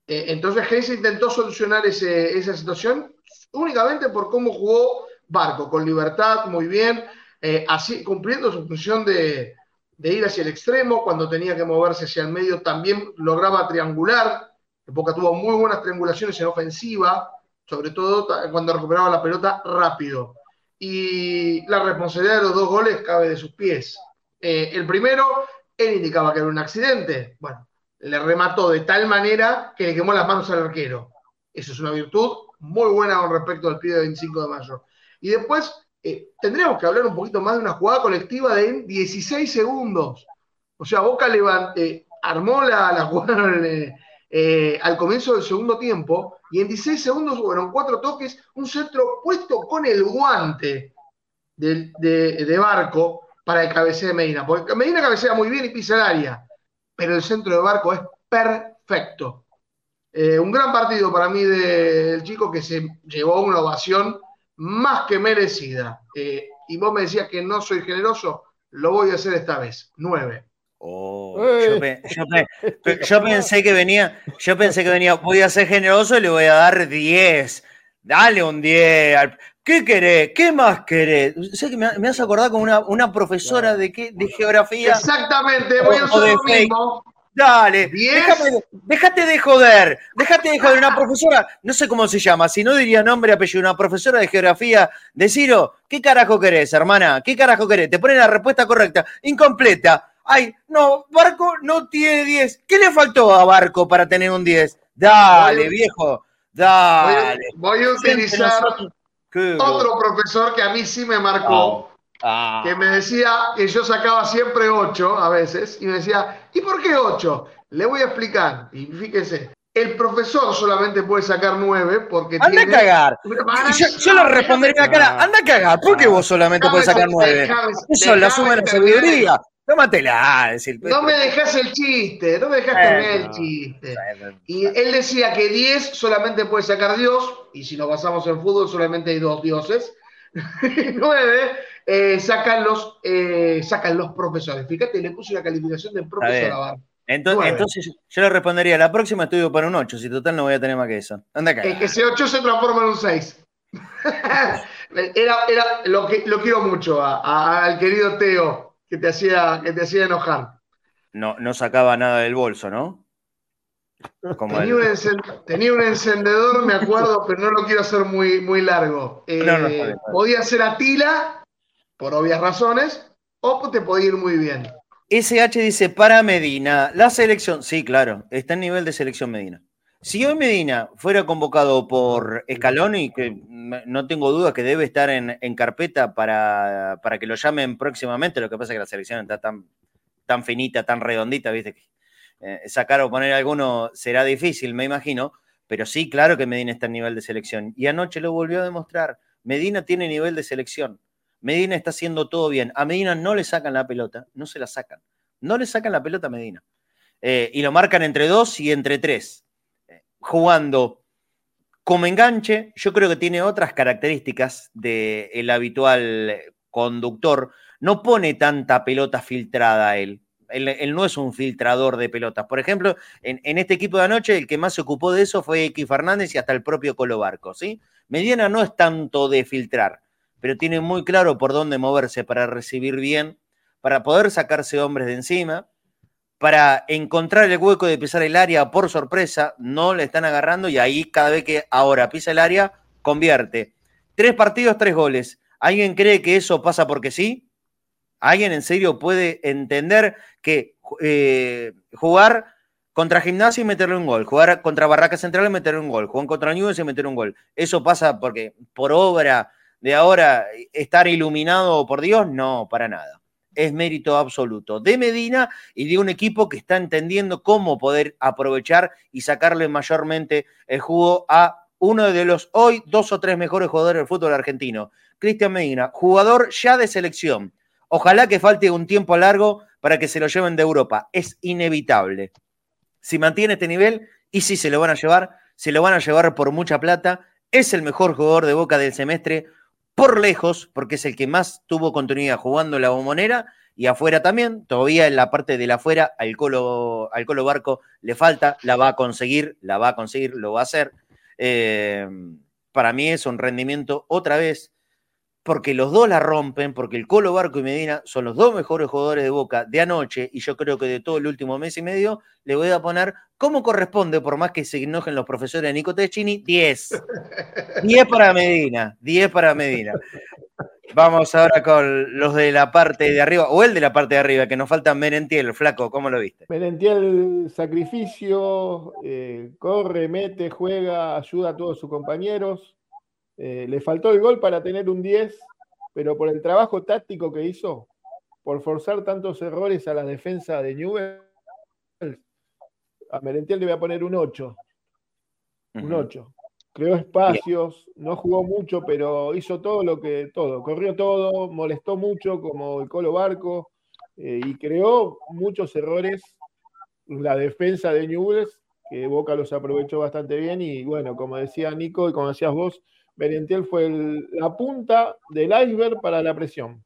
Eh, entonces Heinze intentó solucionar ese- esa situación únicamente por cómo jugó Barco, con libertad, muy bien, eh, así, cumpliendo su función de, ir hacia el extremo, cuando tenía que moverse hacia el medio también lograba triangular, Boca tuvo muy buenas triangulaciones en ofensiva, sobre todo cuando recuperaba la pelota rápido. Y la responsabilidad de los dos goles cabe de sus pies. Eh, el primero, él indicaba que era un accidente. Bueno, le remató de tal manera que le quemó las manos al arquero. Eso es una virtud muy buena con respecto al pibe de 25 de mayo. Y después eh, tendríamos que hablar un poquito más de una jugada colectiva de 16 segundos. O sea, Boca levan- eh, armó la, jugada eh, al comienzo del segundo tiempo y en 16 segundos fueron cuatro toques, un centro puesto con el guante de Barco para el cabeceo de Medina. Porque Medina cabecea muy bien y pisa el área, pero el centro de Barco es perfecto. Eh, un gran partido para mí del chico que se llevó una ovación más que merecida. Eh, y vos me decías que no soy generoso, lo voy a hacer esta vez. Nueve. Oh, Eh. yo, pe- yo pe- pe- yo pensé que venía, yo pensé que venía, voy a ser generoso y le voy a dar 10. Dale un 10. al- ¿Qué querés? ¿Qué más querés? Sé que me, me has acordado con una, una profesora de, qué, de geografía. Exactamente, voy a hacer lo mismo. Dale, déjame déjate de joder, déjate de joder. Una profesora, no sé cómo se llama, si no diría nombre apellido, una profesora de geografía de Ciro, ¿qué carajo querés, hermana? ¿Qué carajo querés? Te pone la respuesta correcta, incompleta. Ay, no, Barco no tiene 10. ¿Qué le faltó a Barco para tener un 10? Dale, viejo, dale. voy a utilizar otro profesor que a mí sí me marcó. Ah. que me decía que yo sacaba siempre 8 a veces, y me decía, ¿y por qué 8? Le voy a explicar, y fíjese, el profesor solamente puede sacar 9 porque Anda a cagar. Yo, yo le respondería a la cara, anda a cagar, ¿por qué vos solamente podés sacar nueve? déjame- Eso es la suma de la sabiduría. Tómatela, decir. No me dejas el chiste, no me dejas terminar el chiste. Y él decía que 10 solamente puede sacar Dios, y si nos basamos en fútbol solamente hay dos dioses. 9 sacan, los, eh, sacan los profesores. Fíjate, le puse una calificación de profesor a Bar. Entonces, entonces yo le respondería, la próxima estudio para un 8, si total no voy a tener más que eso. Anda a Es cagar. que ese 8 se transforma en un 6. era, era, lo, que, lo quiero mucho a- a- al querido Teo, que te hacía, que te hacía enojar. No, no sacaba nada del bolso, ¿no? Como Tenía el- un, tenía un encendedor, me acuerdo, pero no lo quiero hacer muy, muy largo. Eh, No, no, bien. podía ser Atila, por obvias razones, o te podía ir muy bien. SH dice para Medina, la selección, sí, claro, está en nivel de selección Medina. Si hoy Medina fuera convocado por Scaloni, que no tengo duda que debe estar en, en carpeta para, para que lo llamen próximamente, lo que pasa es que la selección está tan, tan finita, tan redondita, viste, que eh, sacar o poner alguno será difícil, me imagino, pero sí, claro que Medina está en nivel de selección. Y anoche lo volvió a demostrar. Medina tiene nivel de selección. Medina está haciendo todo bien. A Medina no le sacan la pelota, no se la sacan. No le sacan la pelota a Medina. Eh, y lo marcan entre dos y entre tres. Eh, jugando como enganche, yo creo que tiene otras características del habitual conductor. No pone tanta pelota filtrada él. Él, no es un filtrador de pelotas. Por ejemplo, en, en este equipo de anoche, el que más se ocupó de eso fue X Fernández y hasta el propio Colo Barco. ¿sí? Mediana no es tanto de filtrar, pero tiene muy claro por dónde moverse para recibir bien, para poder sacarse hombres de encima, para encontrar el hueco de pisar el área por sorpresa, no le están agarrando y ahí cada vez que ahora pisa el área, convierte. Tres partidos, tres goles. ¿Alguien cree que eso pasa porque sí? ¿Alguien en serio puede entender que eh, jugar contra Gimnasia y meterle un gol, jugar contra Barraca Central y meterle un gol, jugar contra Newell's y meter un gol? ¿Eso pasa porque por obra de ahora estar iluminado por Dios? No, para nada. Es mérito absoluto de Medina y de un equipo que está entendiendo cómo poder aprovechar y sacarle mayormente el jugo a uno de los hoy dos o tres mejores jugadores del fútbol argentino. Cristian Medina, jugador ya de selección. Ojalá que falte un tiempo largo para que se lo lleven de Europa. Es inevitable. Si mantiene este nivel, y si se lo van a llevar, se lo van a llevar por mucha plata es el mejor jugador de Boca del semestre por lejos, porque es el que más tuvo continuidad jugando la bombonera y afuera también. Todavía en la parte de la afuera al Colo, al Colo Barco le falta, la va a conseguir, la va a conseguir, lo va a hacer. Eh, para mí es un rendimiento otra vez porque los dos la rompen, porque el Colo Barco y Medina son los dos mejores jugadores de Boca de anoche, y yo creo que de todo el último mes y medio, le voy a poner, como corresponde, por más que se enojen los profesores de Nico Techini, 10. 10 para Medina, 10 para Medina. Vamos ahora con los de la parte de arriba, o el de la parte de arriba, que nos falta Merentiel, flaco, ¿cómo lo viste? Merentiel, sacrificio, eh, corre, mete, juega, ayuda a todos sus compañeros eh, le faltó el gol para tener un 10, pero por el trabajo táctico que hizo, por forzar tantos errores a la defensa de Newell, a Merentiel le voy a poner un 8. Un 8. Creó espacios, no jugó mucho, pero hizo todo lo que, todo, corrió todo, molestó mucho como el Colo Barco eh, y creó muchos errores la defensa de Newell's, que Boca los aprovechó bastante bien y bueno, como decía Nico y como decías vos, Merentiel fue la punta del iceberg para la presión.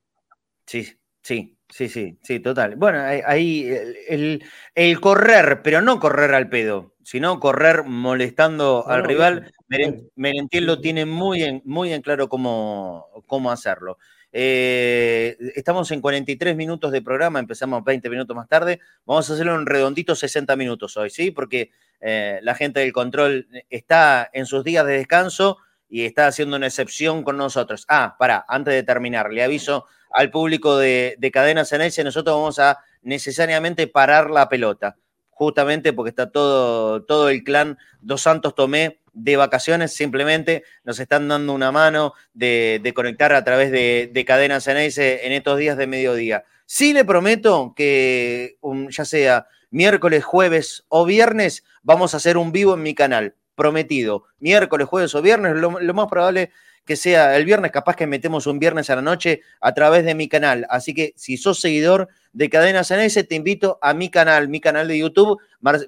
Sí, sí, sí, sí, sí, total. Bueno, ahí el, correr, pero no correr al pedo, sino correr molestando al rival, Merentiel lo tiene muy en, muy en claro cómo, cómo hacerlo. Eh, estamos en 43 minutos de programa, empezamos 20 minutos más tarde. Vamos a hacerlo en redondito 60 minutos hoy, ¿sí? Porque eh, la gente del control está en sus días de descanso y está haciendo una excepción con nosotros. Ah, para, antes de terminar, le aviso al público de, de Cadena Ceneice, nosotros vamos a necesariamente parar la pelota, justamente porque está todo, todo el clan Dos Santos Tomé de vacaciones, simplemente nos están dando una mano de, conectar a través de, de Cadena en estos días de mediodía. Sí le prometo que ya sea miércoles, jueves o viernes, vamos a hacer un vivo en mi canal prometido. Miércoles, jueves o viernes, lo, más probable que sea el viernes, capaz que metemos un viernes a la noche a través de mi canal. Así que si sos seguidor de Cadenas ese, te invito a mi canal, mi canal de YouTube,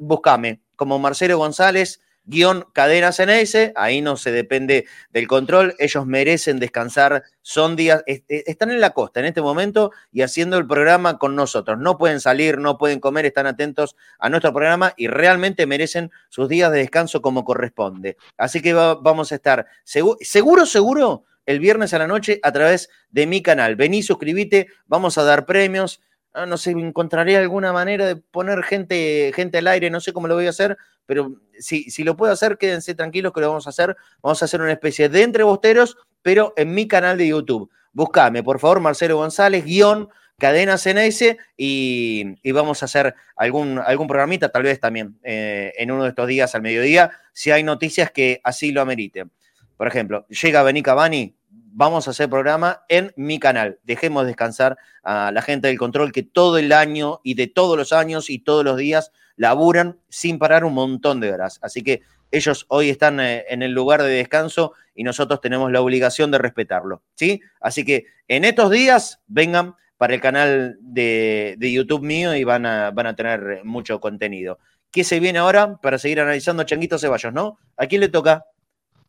búscame como Marcelo González guion cadenas en ese, ahí no se depende del control, ellos merecen descansar, son días, están en la costa en este momento y haciendo el programa con nosotros, no pueden salir, no pueden comer, están atentos a nuestro programa y realmente merecen sus días de descanso como corresponde. Así que vamos a estar seguro, seguro, el viernes a la noche a través de mi canal. Vení, suscríbete, vamos a dar premios. Ah, no sé, encontraré alguna manera de poner gente, gente al aire, no sé cómo lo voy a hacer, pero si, si lo puedo hacer, quédense tranquilos que lo vamos a hacer. Vamos a hacer una especie de entrebosteros, pero en mi canal de YouTube. Buscame, por favor, Marcelo González, guion, cadena CNS, y, y, vamos a hacer algún, algún programita, tal vez también eh, en uno de estos días al mediodía, si hay noticias que así lo ameriten. Por ejemplo, llega Bení Cavani, vamos a hacer programa en mi canal. Dejemos descansar a la gente del control que todo el año y de todos los años y todos los días laburan sin parar un montón de horas. Así que ellos hoy están eh, en el lugar de descanso y nosotros tenemos la obligación de respetarlo. ¿sí? Así que en estos días vengan para el canal de, YouTube mío y van a, van a tener mucho contenido. ¿Qué se viene ahora para seguir analizando Changuito Ceballos, no? ¿A quién le toca?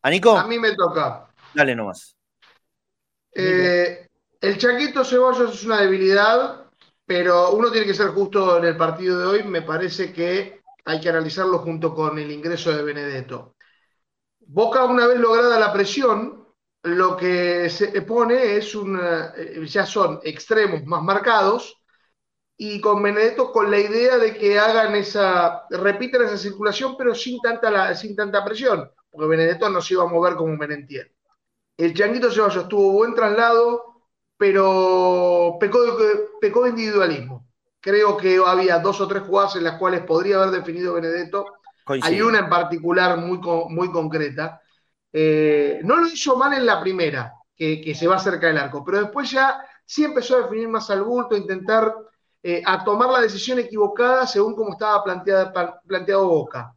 ¿A Nico? A mí me toca. Dale nomás. Eh, el Changuito Ceballos es una debilidad, pero uno tiene que ser justo en el partido de hoy. Me parece que hay que analizarlo junto con el ingreso de Benedetto. Boca, una vez lograda la presión, lo que se pone es un. Eh, ya son extremos más marcados y con Benedetto con la idea de que hagan esa, repiten esa circulación, pero sin tanta, sin tanta presión, porque Benedetto no se iba a mover como un Menentiel. El Changuito Ceballos tuvo buen traslado, pero pecó de, pecó individualismo. Creo que había dos o tres jugadas en las cuales podría haber definido Benedetto. Hay una en particular muy, muy concreta. Eh, no lo hizo mal en la primera, que, se va cerca del arco, pero después ya sí empezó a definir más al bulto, a intentar eh, a tomar la decisión equivocada según como estaba planteada, planteado Boca.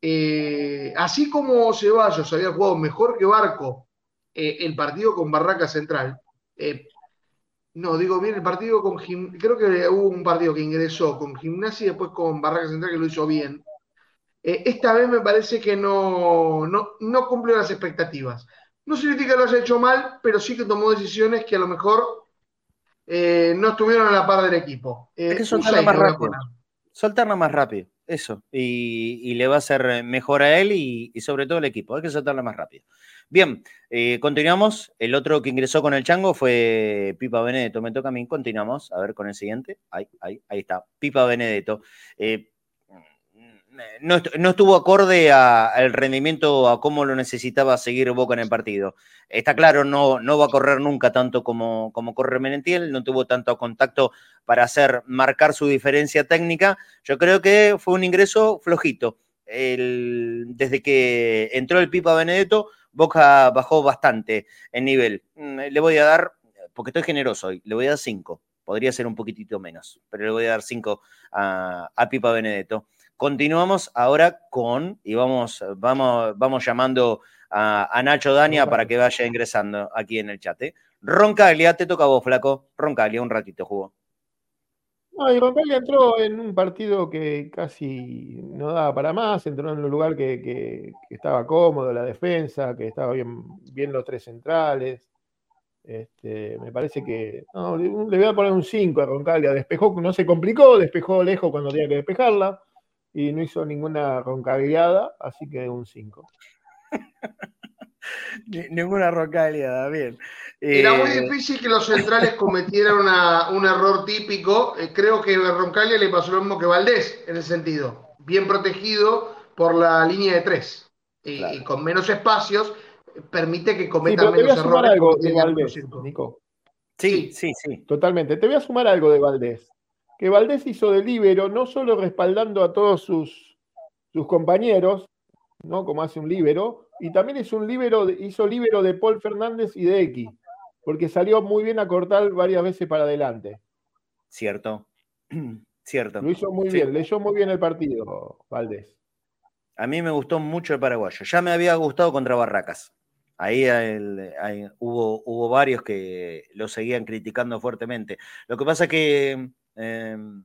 Eh, así como Ceballos había jugado mejor que Barco eh, el partido con Barraca Central. Eh, no, digo bien, el partido con creo que hubo un partido que ingresó con Gimnasia y después con Barraca Central que lo hizo bien. eh, esta vez me parece que no, no, cumple las expectativas. No significa que lo haya hecho mal, pero sí que tomó decisiones que a lo mejor eh, no estuvieron a la par del equipo. Eh, que soltarla más rápido. Soltarla más rápido, eso. Y, le va a hacer mejor a él y, sobre todo al equipo. Hay que soltarla más rápido. Bien, continuamos. El otro que ingresó con el chango fue Pipa Benedetto. Me toca a mí. Continuamos. A ver con el siguiente. Ahí, ahí, ahí está. Pipa Benedetto no, estuvo acorde al rendimiento, a cómo lo necesitaba seguir Boca en el partido. Está claro, no, no va a correr nunca tanto como, como corre Menentiel, no tuvo tanto contacto para hacer marcar su diferencia técnica. Yo creo que fue un ingreso flojito. desde que entró el Pipa Benedetto, Boca bajó bastante el nivel. Mm, le voy a dar, porque estoy generoso hoy, le voy a dar cinco. Podría ser un poquitito menos, pero le voy a dar cinco a, a Pipa Benedetto. Continuamos ahora con, y vamos, vamos, vamos llamando a, Nacho Dania para que vaya ingresando aquí en el chat. ¿eh? Roncaglia, te toca a vos, flaco. Roncaglia, un ratito jugó. No, y Roncaglia entró en un partido que casi no daba para más, entró en un lugar que, estaba cómodo, la defensa, que estaba bien, bien los tres centrales. Este, me parece que le voy a poner un 5 a Roncaglia. Despejó, no se complicó, despejó lejos cuando tenía que despejarla y no hizo ninguna roncagliada, así que un 5. ninguna roncagliada, bien. Era muy eh, difícil que los centrales cometieran un error típico. Eh, creo que a Roncaglia le pasó lo mismo que Valdés, en ese sentido. Bien protegido por la línea de tres. Y, con menos espacios, permite que cometan menos errores. Algo de Valdés, Nico. Sí, sí, sí. Totalmente. Te voy a sumar algo de Valdés que Valdés hizo de líbero, no solo respaldando a todos sus, sus compañeros, ¿no? como hace un líbero, y también es un líbero, hizo líbero de Paul Fernández y de X, porque salió muy bien a cortar varias veces para adelante. Cierto, cierto. Lo hizo muy bien, leyó muy bien el partido, Valdés. A mí me gustó mucho el paraguayo. Ya me había gustado contra Barracas. Ahí, hubo, hubo varios que lo seguían criticando fuertemente. Lo que pasa es que Em,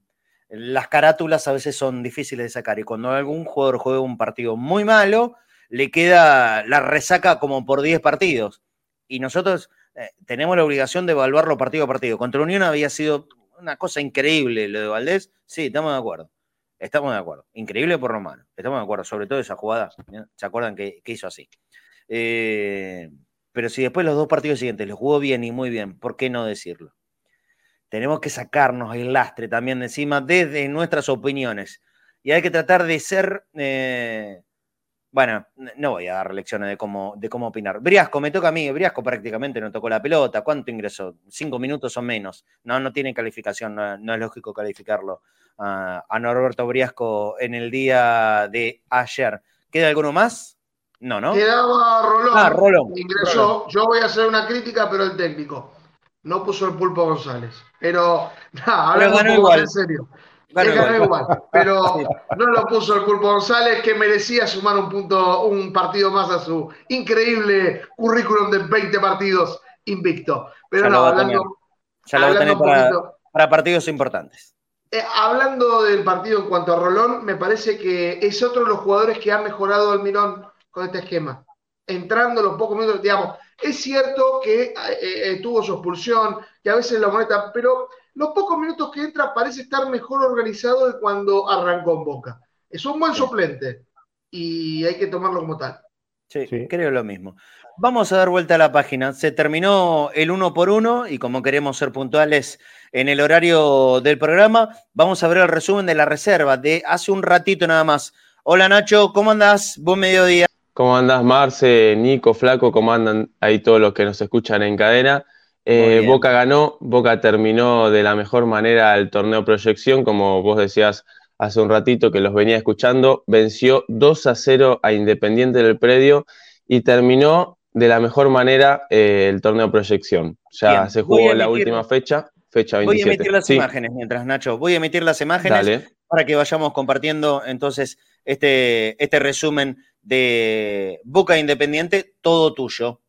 las carátulas a veces son difíciles de sacar y cuando algún jugador juega un partido muy malo, le queda la resaca como por 10 partidos. Y nosotros eh, tenemos la obligación de evaluarlo partido a partido. Contra Unión había sido una cosa increíble lo de Valdés. Sí, estamos de acuerdo. Estamos de acuerdo. Increíble por Romano. Estamos de acuerdo, sobre todo esa jugada. ¿Se acuerdan que, hizo así? Eh, pero si después los dos partidos siguientes los jugó bien y muy bien, ¿por qué no decirlo? tenemos que sacarnos el lastre también de encima desde nuestras opiniones. Y hay que tratar de ser, eh, bueno, no voy a dar lecciones de cómo, de cómo opinar. Briasco, me toca a mí, Briasco prácticamente no tocó la pelota, ¿cuánto ingresó? ¿Cinco minutos o menos? No, no tiene calificación, no, es lógico calificarlo a Norberto Briasco en el día de ayer. ¿Queda alguno más? No, ¿no? Quedaba Rolón. Ah, Rolón. Ingresó. Yo voy a hacer una crítica, pero el técnico no puso el pulpo González. Pero, nada, hablando en serio. Ganó, igual. Pero no lo puso el pulpo González, que merecía sumar un punto, un partido más a su increíble currículum de 20 partidos invicto. Pero no, hablando. Ya lo hablando para, para, partidos importantes. Eh, hablando del partido en cuanto a Rolón, me parece que es otro de los jugadores que ha mejorado Almirón con este esquema. Entrando los pocos minutos, digamos, es cierto que eh, eh, tuvo su expulsión, que a veces lo molesta, pero los pocos minutos que entra parece estar mejor organizado de cuando arrancó en Boca. Es un buen suplente y hay que tomarlo como tal. Sí, creo lo mismo. Vamos a dar vuelta a la página. Se terminó el uno por uno y como queremos ser puntuales en el horario del programa, vamos a ver el resumen de la reserva de hace un ratito nada más. Hola Nacho, ¿cómo andás? Buen mediodía. ¿Cómo andás, Marce, Nico, Flaco? ¿Cómo andan ahí todos los que nos escuchan en cadena? Eh, Boca ganó, Boca terminó de la mejor manera el torneo proyección, como vos decías hace un ratito que los venía escuchando, venció 2 a 0 a Independiente del Predio y terminó de la mejor manera eh, el torneo proyección. Ya se jugó la última fecha, fecha 27. Voy a emitir las imágenes mientras, Nacho. Voy a emitir las imágenes para que vayamos compartiendo entonces este, este resumen de Boca Independiente, todo tuyo.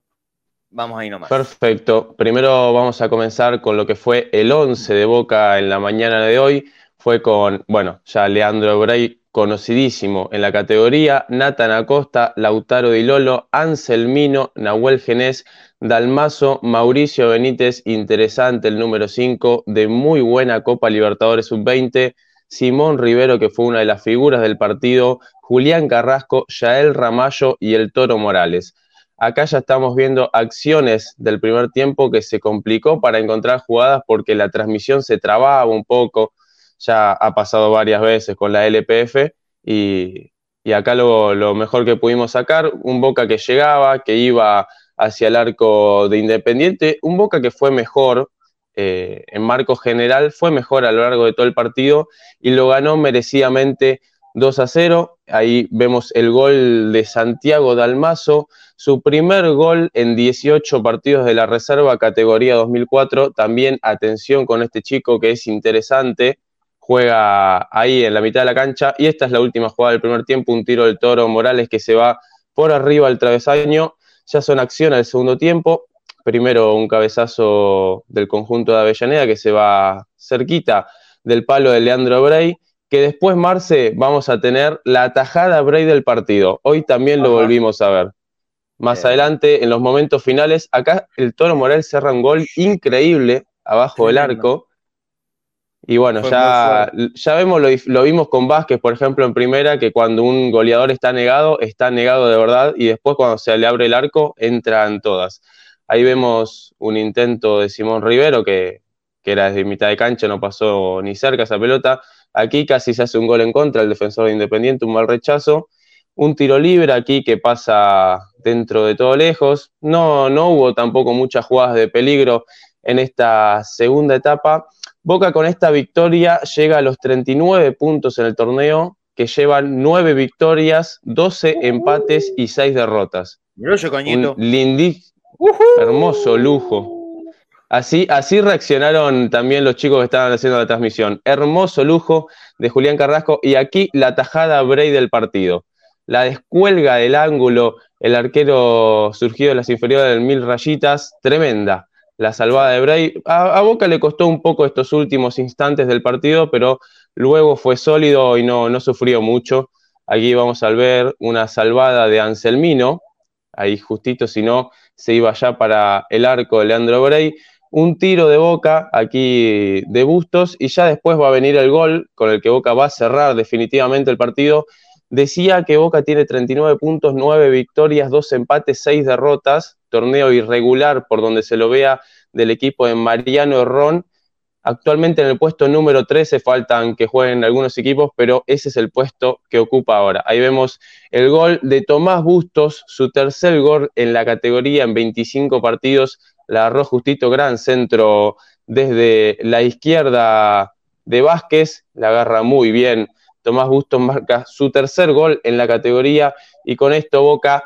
Vamos ahí nomás. Perfecto. Primero vamos a comenzar con lo que fue el 11 de Boca en la mañana de hoy. fue con, bueno, ya Leandro Bray, conocidísimo en la categoría, Nathan Acosta, Lautaro Di Lolo, Anselmino, Nahuel Genés, Dalmazo, Mauricio Benítez, interesante el número 5, de muy buena Copa Libertadores Sub-20, Simón Rivero, que fue una de las figuras del partido, Julián Carrasco, Yael Ramallo y el Toro Morales. Acá ya estamos viendo acciones del primer tiempo que se complicó para encontrar jugadas porque la transmisión se trababa un poco, ya ha pasado varias veces con la LPF y, acá lo, lo, mejor que pudimos sacar, un Boca que llegaba, que iba hacia el arco de Independiente, un Boca que fue mejor, eh, en marco general, fue mejor a lo largo de todo el partido y lo ganó merecidamente 2 a 0. Ahí vemos el gol de Santiago Dalmazo, su primer gol en 18 partidos de la reserva categoría 2004. También atención con este chico que es interesante, juega ahí en la mitad de la cancha y esta es la última jugada del primer tiempo, un tiro del Toro Morales que se va por arriba al travesaño. Ya son acciones del segundo tiempo. Primero un cabezazo del conjunto de Avellaneda que se va cerquita del palo de Leandro Bray que después, Marce, vamos a tener la atajada Bray del partido. Hoy también lo volvimos a ver. Más adelante, en los momentos finales, acá el Toro Morales cerra un gol increíble abajo del arco. Y bueno, ya, ya vemos, lo, vimos con Vázquez, por ejemplo, en primera, que cuando un goleador está negado, está negado de verdad, y después cuando se le abre el arco, entran todas. Ahí vemos un intento de Simón Rivero, que, que era desde mitad de cancha, no pasó ni cerca esa pelota. Aquí casi se hace un gol en contra, el defensor de Independiente, un mal rechazo. Un tiro libre aquí que pasa dentro de todo lejos. No, no hubo tampoco muchas jugadas de peligro en esta segunda etapa Boca con esta victoria llega a los 39 puntos en el torneo, que llevan 9 victorias, 12 empates y 6 derrotas. Un lindí, hermoso lujo. Así, así reaccionaron también los chicos que estaban haciendo la transmisión. Hermoso lujo de Julián Carrasco y aquí la tajada Bray del partido. La descuelga del ángulo, el arquero surgido de las inferiores del Mil Rayitas, tremenda la salvada de Bray. A, Boca le costó un poco estos últimos instantes del partido, pero luego fue sólido y no, no sufrió mucho. Aquí vamos a ver una salvada de Anselmino, ahí justito, si no, se iba ya para el arco de Leandro Bray. Un tiro de Boca aquí de Bustos y ya después va a venir el gol con el que Boca va a cerrar definitivamente el partido. Decía que Boca tiene 39 puntos, 9 victorias, 2 empates, 6 derrotas torneo irregular por donde se lo vea del equipo de Mariano Ron. Actualmente en el puesto número 13 faltan que jueguen algunos equipos, pero ese es el puesto que ocupa ahora. Ahí vemos el gol de Tomás Bustos, su tercer gol en la categoría en 25 partidos. La agarró justito gran centro desde la izquierda de Vázquez, la agarra muy bien. Tomás Bustos marca su tercer gol en la categoría y con esto Boca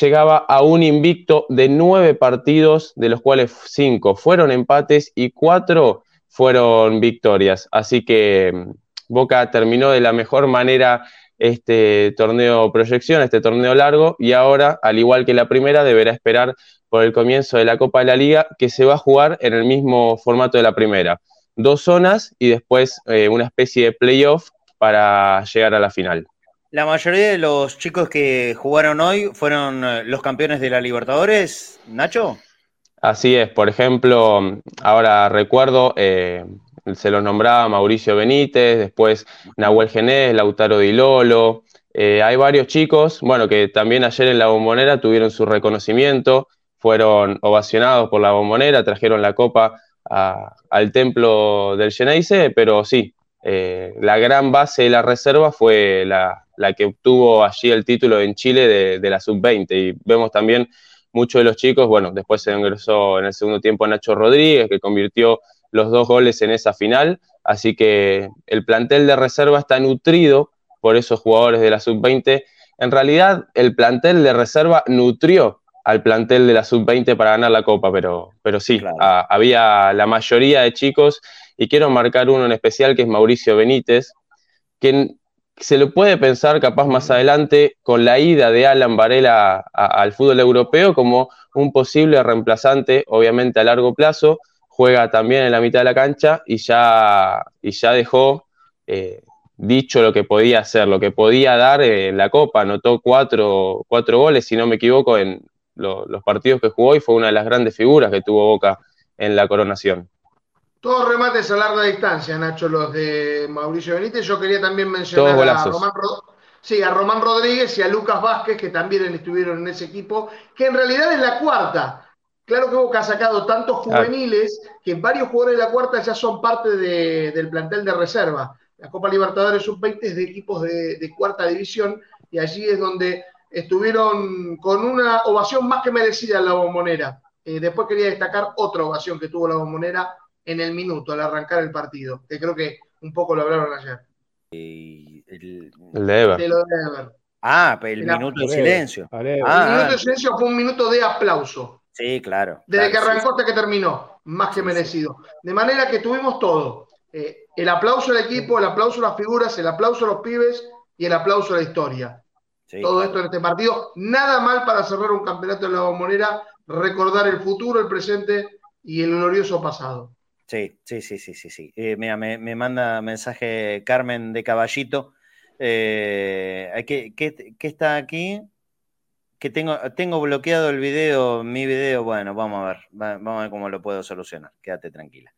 llegaba a un invicto de nueve partidos, de los cuales cinco fueron empates y cuatro fueron victorias. Así que Boca terminó de la mejor manera este torneo proyección, este torneo largo, y ahora, al igual que la primera, deberá esperar por el comienzo de la Copa de la Liga, que se va a jugar en el mismo formato de la primera. Dos zonas y después eh, una especie de playoff para llegar a la final. La mayoría de los chicos que jugaron hoy fueron eh, los campeones de la Libertadores, Nacho. Así es, por ejemplo, ahora recuerdo, eh, se los nombraba Mauricio Benítez, después Nahuel Genés, Lautaro Di Lolo. Eh, hay varios chicos, bueno, que también ayer en la bombonera tuvieron su reconocimiento, fueron ovacionados por la bombonera, trajeron la copa al templo del Geneise, pero sí, la gran base de la reserva fue la, la que obtuvo allí el título en Chile de, la sub-20. Y vemos también muchos de los chicos, bueno, después se ingresó en el segundo tiempo Nacho Rodríguez, que convirtió los dos goles en esa final. Así que el plantel de reserva está nutrido por esos jugadores de la sub-20. En realidad, el plantel de reserva nutrió al plantel de la sub-20 para ganar la Copa, pero, pero sí, había la mayoría de chicos, y quiero marcar uno en especial que es Mauricio Benítez, que se lo puede pensar capaz más adelante con la ida de Alan Varela al fútbol europeo como un posible reemplazante, obviamente a largo plazo, juega también en la mitad de la cancha y ya, y ya dejó eh, dicho lo que podía hacer, lo que podía dar en la Copa. Anotó cuatro, cuatro goles, si no me equivoco, en los partidos que jugó y fue una de las grandes figuras que tuvo Boca en la coronación. Todos remates a larga distancia, Nacho, los de Mauricio Benítez. Yo quería también mencionar a Román, sí, a Román Rodríguez y a Lucas Vázquez, que también estuvieron en ese equipo, que en realidad es la cuarta. Claro que Boca ha sacado tantos juveniles que varios jugadores de la cuarta ya son parte del plantel de reserva. La Copa Libertadores Sub-20 es de equipos de, cuarta división y allí es donde estuvieron con una ovación más que merecida en la bombonera. Eh, después quería destacar otra ovación que tuvo la bombonera en el minuto, al arrancar el partido, que creo que un poco lo hablaron ayer. el, de Ah, el minuto de silencio. el minuto de silencio fue un minuto de aplauso. Sí, claro. Desde que arrancó hasta que terminó, más que merecido. De manera que tuvimos todo. Eh, el aplauso al equipo, el aplauso a las figuras, el aplauso a los pibes y el aplauso a la historia. todo esto en este partido. Nada mal para cerrar un campeonato de la bombonera, recordar el futuro, el presente y el glorioso pasado. Sí, sí, sí, sí, sí. sí. Eh, mira, me, manda mensaje Carmen de Caballito. Eh, ¿qué, qué, está aquí? Que tengo, tengo bloqueado el video, mi video. Bueno, vamos a ver, vamos a ver cómo lo puedo solucionar. Quédate tranquila.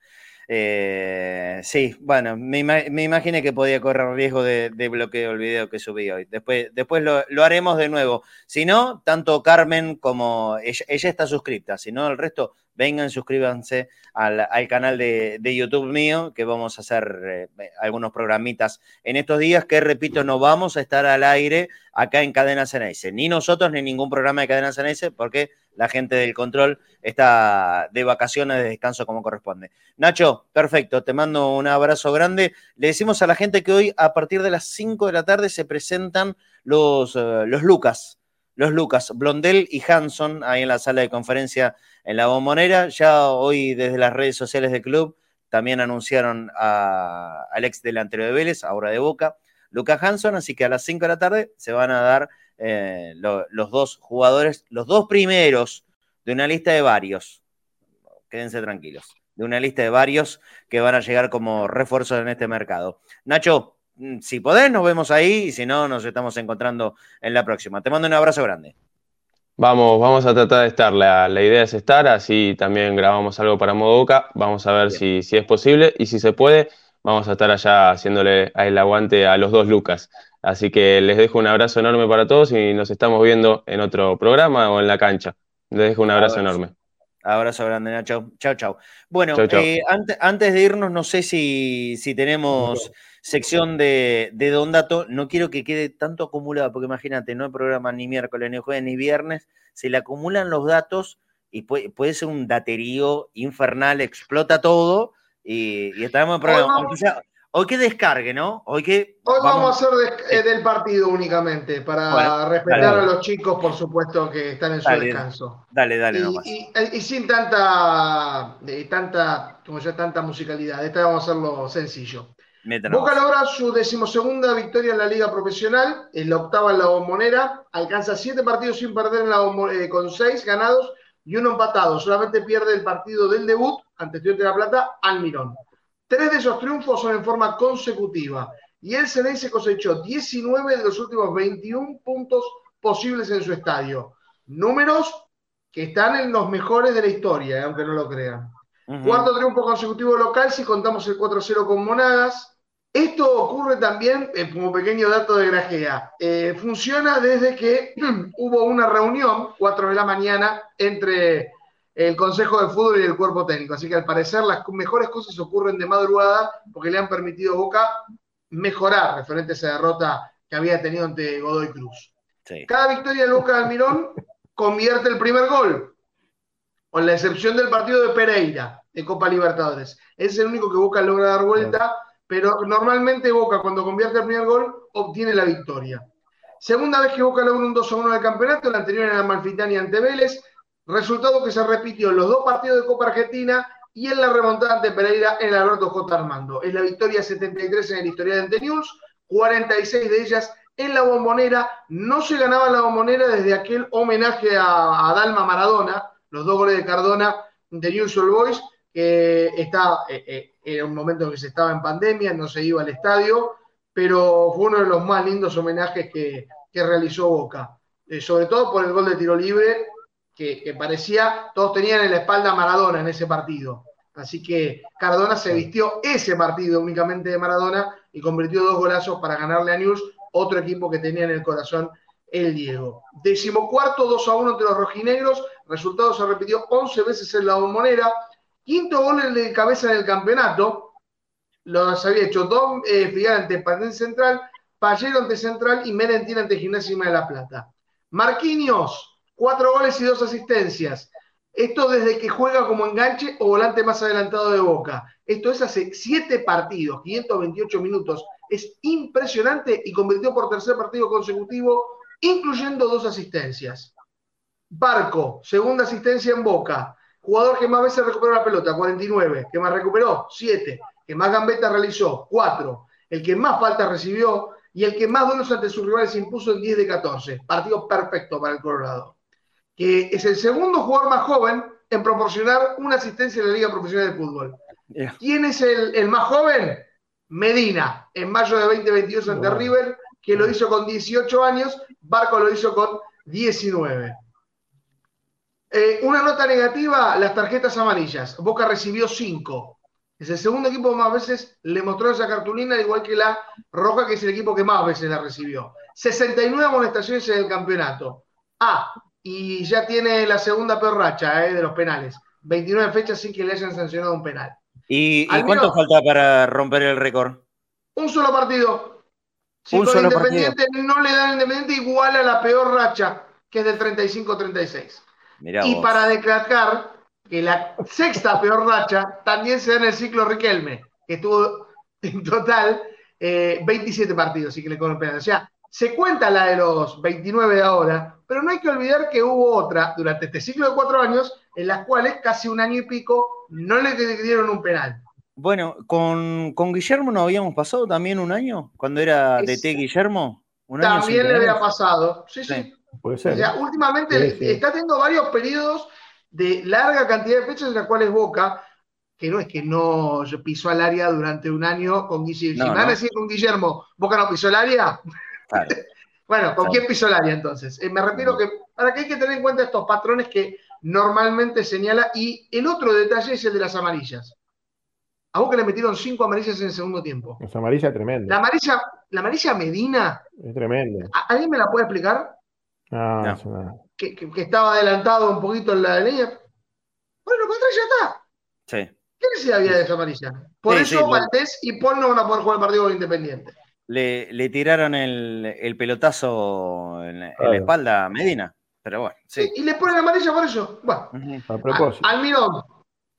Eh, sí, bueno, me, me, imaginé que podía correr riesgo de, bloqueo el video que subí hoy. Después, después lo, haremos de nuevo. Si no, tanto Carmen como ella, está suscripta. Si no, el resto, vengan, suscríbanse al, canal de, YouTube mío, que vamos a hacer eh, algunos programitas en estos días, que repito, no vamos a estar al aire acá en Cadena Ceneice. Ni nosotros, ni ningún programa de Cadena Ceneice, porque la gente del control está de vacaciones, de descanso como corresponde. Nacho, perfecto, te mando un abrazo grande. Le decimos a la gente que hoy a partir de las 5 de la tarde se presentan los, eh, los Lucas, los Lucas, Blondel y Hanson, ahí en la sala de conferencia en la bombonera. Ya hoy desde las redes sociales del club también anunciaron al ex delantero de Vélez, ahora de Boca, Lucas Hanson, así que a las 5 de la tarde se van a dar eh, los dos jugadores, los dos primeros de una lista de varios, quédense tranquilos, de una lista de varios que van a llegar como refuerzos en este mercado. Nacho, si podés, nos vemos ahí y si no, nos estamos encontrando en la próxima. Te mando un abrazo grande. Vamos, vamos a tratar de estar. La, idea es estar, así también grabamos algo para Modoca. Vamos a ver si, si, es posible y si se puede, vamos a estar allá haciéndole el aguante a los dos Lucas. Así que les dejo un abrazo enorme para todos y nos estamos viendo en otro programa o en la cancha. Les dejo un abrazo, enorme. Abrazo grande, Nacho. Chao, chao. Bueno, eh, antes, de irnos, no sé si, tenemos sección de, de, Don Dato. No quiero que quede tanto acumulado, porque imagínate, no hay programa ni miércoles, ni jueves, ni viernes. Se le acumulan los datos y puede, ser un daterío infernal, explota todo y, y estamos en programa. Hoy que descargue, ¿no? Hoy que. Hoy vamos, a hacer eh, del partido únicamente, para respetar a los chicos, por supuesto, que están en su descanso. Dale, dale, y, Y, sin tanta, tanta, como ya tanta musicalidad. Esta vamos a hacerlo sencillo. Boca logra su decimosegunda victoria en la Liga Profesional, en la octava en la bombonera, alcanza siete partidos sin perder en la eh, con seis ganados y uno empatado. Solamente pierde el partido del debut ante Estudiante de la Plata, Almirón. Tres de esos triunfos son en forma consecutiva y el se cosechó 19 de los últimos 21 puntos posibles en su estadio. Números que están en los mejores de la historia, eh, aunque no lo crean. Cuarto triunfo consecutivo local si contamos el 4-0 con Monagas. Esto ocurre también, eh, como pequeño dato de grajea, eh, funciona desde que hubo una reunión, 4 de la mañana, entre el Consejo de Fútbol y el cuerpo técnico. Así que al parecer las mejores cosas ocurren de madrugada porque le han permitido a Boca mejorar referente a esa derrota que había tenido ante Godoy Cruz. Cada victoria de Boca Almirón convierte el primer gol, con la excepción del partido de Pereira de Copa Libertadores. Es el único que Boca logra dar vuelta, pero normalmente Boca cuando convierte el primer gol obtiene la victoria. Segunda vez que Boca logra un 2 1 del campeonato, la anterior era Malfitani ante Vélez, Resultado que se repitió en los dos partidos de Copa Argentina y en la remontada ante Pereira en el Alberto J. Armando. Es la victoria 73 en el historial de News, 46 de ellas en la bombonera. No se ganaba la bombonera desde aquel homenaje a, Dalma Maradona, los dos goles de Cardona de News All Boys, que está eh, eh, era un momento en que se estaba en pandemia, no se iba al estadio, pero fue uno de los más lindos homenajes que, realizó Boca, eh, sobre todo por el gol de tiro libre, que, parecía, todos tenían en la espalda a Maradona en ese partido. Así que Cardona se vistió ese partido únicamente de Maradona y convirtió dos golazos para ganarle a News, otro equipo que tenía en el corazón el Diego. Decimocuarto, 2 a 1 entre los rojinegros. Resultado se repitió 11 veces en la bombonera. Quinto gol de cabeza del campeonato. Los había hecho Don eh, ante Pandén Central, Pallero ante Central y Merentín ante Gimnasia de la Plata. Marquinhos, cuatro goles y dos asistencias. Esto desde que juega como enganche o volante más adelantado de Boca. Esto es hace siete partidos, 528 minutos. Es impresionante y convirtió por tercer partido consecutivo incluyendo dos asistencias. Barco, segunda asistencia en Boca. Jugador que más veces recuperó la pelota, 49. Que más recuperó, 7. Que más gambeta realizó, 4. El que más falta recibió y el que más duelos ante sus rivales impuso en 10 de 14. Partido perfecto para el Colorado. Que es el segundo jugador más joven en proporcionar una asistencia en la Liga Profesional de Fútbol. ¿Quién es el, el, más joven? Medina, en mayo de 2022 ante River, que lo hizo con 18 años, Barco lo hizo con 19. Eh, una nota negativa, las tarjetas amarillas. Boca recibió 5. Es el segundo equipo que más veces le mostró esa cartulina, igual que la Roja, que es el equipo que más veces la recibió. 69 amonestaciones en el campeonato. Ah, y ya tiene la segunda peor racha eh, de los penales. 29 fechas sin que le hayan sancionado un penal. ¿Y, cuánto falta para romper el récord? Un solo partido. Si con Independiente no le dan Independiente igual a la peor racha, que es del 35-36. Y para declarar que la sexta peor racha también se da en el ciclo Riquelme, que tuvo en total 27 eh, partidos, y que le penal. O sea, se cuenta la de los 29 de ahora, pero no hay que olvidar que hubo otra durante este ciclo de cuatro años, en las cuales casi un año y pico no le dieron un penal. Bueno, con, Guillermo no habíamos pasado también un año, cuando era DT Guillermo. también le había pasado, sí, sí. Puede ser. últimamente está teniendo varios periodos de larga cantidad de fechas en las cuales Boca, que no es que no pisó al área durante un año con Guillermo. si me van a decir con Guillermo, Boca no pisó el área. bueno, ¿con quién pisó el área entonces? Eh, me refiero que para que hay que tener en cuenta estos patrones que normalmente señala. Y el otro detalle es el de las amarillas. A vos que le metieron cinco amarillas en el segundo tiempo. Esa amarilla tremenda. La amarilla, la amarilla Medina. Es tremenda. ¿Alguien me la puede explicar? No, no. Que, que, estaba adelantado un poquito en la línea. Bueno, contra ya está. Sí. ¿Qué necesidad había de esa amarilla? Por eso Valdés y Paul no van a poder jugar el partido Independiente. Le, le, tiraron el, el pelotazo en, la espalda a Medina. Pero bueno, sí. Y le ponen amarilla por eso. Bueno, a propósito. Almirón,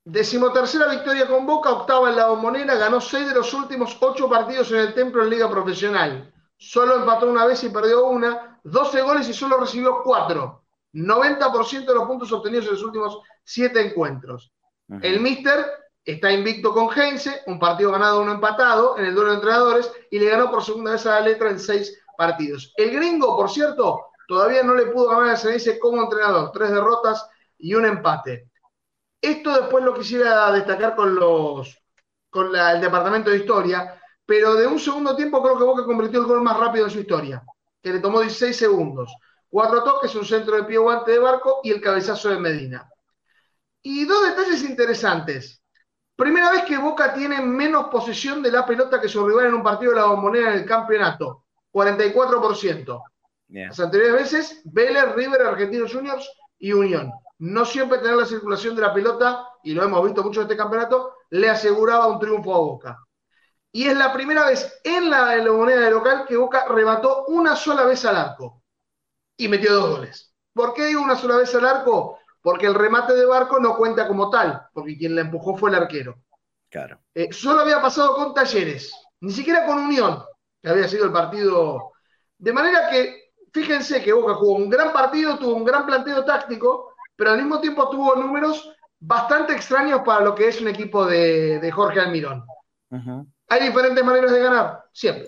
Decimotercera victoria con Boca, octava en la bombonera, ganó seis de los últimos ocho partidos en el Templo en Liga Profesional. Solo empató una vez y perdió una, 12 goles y solo recibió cuatro. 90% de los puntos obtenidos en los últimos siete encuentros. El Mister está invicto con Heinze, un partido ganado, uno empatado en el duelo de entrenadores y le ganó por segunda vez a la letra en seis partidos. El gringo, por cierto, todavía no le pudo ganar a Senese como entrenador, tres derrotas y un empate. Esto después lo quisiera destacar con los con el departamento de historia, pero de un segundo tiempo creo que Boca convirtió el gol más rápido en su historia, que le tomó 16 segundos. Cuatro toques, un centro de pie guante de barco y el cabezazo de Medina. Y dos detalles interesantes. Primera vez que Boca tiene menos posesión de la pelota que su rival en un partido de la bombonera en el campeonato, 44%. Las anteriores veces, Vélez, River, Argentinos Juniors y Unión no siempre tener la circulación de la pelota, y lo hemos visto mucho en este campeonato, le aseguraba un triunfo a Boca. Y es la primera vez en la, moneda de local que Boca remató una sola vez al arco y metió dos goles. ¿Por qué digo una sola vez al arco? Porque el remate de Barco no cuenta como tal, porque quien la empujó fue el arquero. Claro. Eh, solo había pasado con Talleres, ni siquiera con Unión, que había sido el partido. De manera que, fíjense que Boca jugó un gran partido, tuvo un gran planteo táctico, pero al mismo tiempo tuvo números bastante extraños para lo que es un equipo de, Jorge Almirón. ¿Hay diferentes maneras de ganar? Siempre.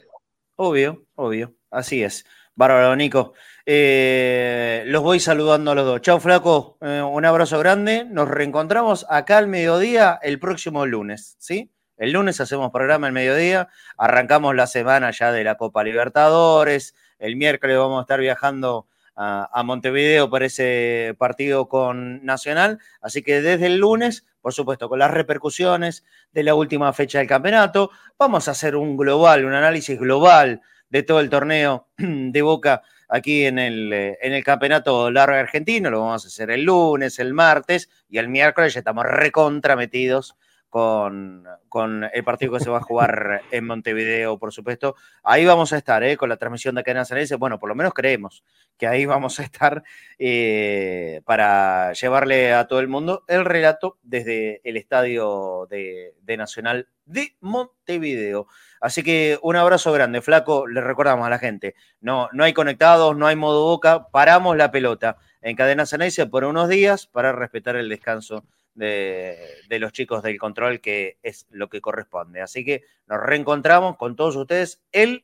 Obvio, obvio. Así es. Bárbaro, Nico. Eh, los voy saludando a los dos. Chao, Flaco. Eh, un abrazo grande. Nos reencontramos acá al mediodía el próximo lunes, ¿sí? El lunes hacemos programa al mediodía, arrancamos la semana ya de la Copa Libertadores, el miércoles vamos a estar viajando a, Montevideo para ese partido con Nacional, así que desde el lunes, por supuesto, con las repercusiones de la última fecha del campeonato, vamos a hacer un global, un análisis global de todo el torneo de Boca aquí en el, eh, en el campeonato largo argentino, lo vamos a hacer el lunes, el martes y el miércoles ya estamos recontrametidos con, el partido que se va a jugar en Montevideo, por supuesto. Ahí vamos a estar, ¿eh? con la transmisión de Cadena Ceneice. Bueno, por lo menos creemos que ahí vamos a estar eh, para llevarle a todo el mundo el relato desde el estadio de, Nacional de Montevideo. Así que un abrazo grande, flaco. Le recordamos a la gente, no, no hay conectados, no hay modo boca, paramos la pelota en Cadena Ceneice por unos días para respetar el descanso de, los chicos del control, que es lo que corresponde. Así que nos reencontramos con todos ustedes el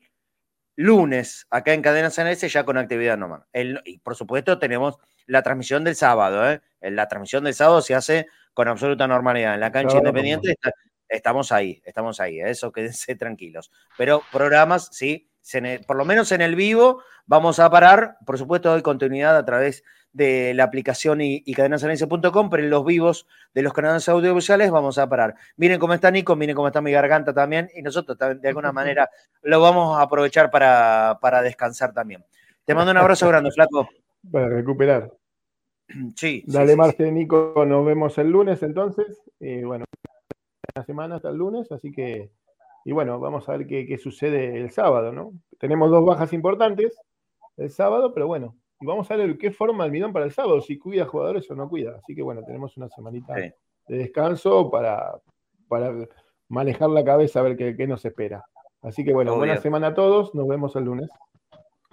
lunes acá en Cadena CNS ya con actividad normal. y por supuesto tenemos la transmisión del sábado. ¿eh? La transmisión del sábado se hace con absoluta normalidad. En la cancha independiente estamos ahí, estamos ahí. ¿eh? Eso quédense tranquilos. Pero programas, sí, por lo menos en el vivo, vamos a parar. Por supuesto, doy continuidad a través de la aplicación y, y pero en los vivos de los canales audiovisuales vamos a parar. Miren cómo está Nico, miren cómo está mi garganta también, y nosotros de alguna manera lo vamos a aprovechar para, para descansar también. Te mando un abrazo grande, flaco. Para recuperar. Sí. Dale, Marce, Nico, nos vemos el lunes entonces. Y bueno, la semana hasta el lunes, así que, y bueno, vamos a ver qué, qué sucede el sábado, ¿no? Tenemos dos bajas importantes el sábado, pero bueno, y vamos a ver qué forma Almidón para el sábado, si cuida jugadores o no cuida. Así que bueno, tenemos una semanita de descanso para, para manejar la cabeza, a ver qué, nos espera. Así que bueno, buena semana a todos, nos vemos el lunes.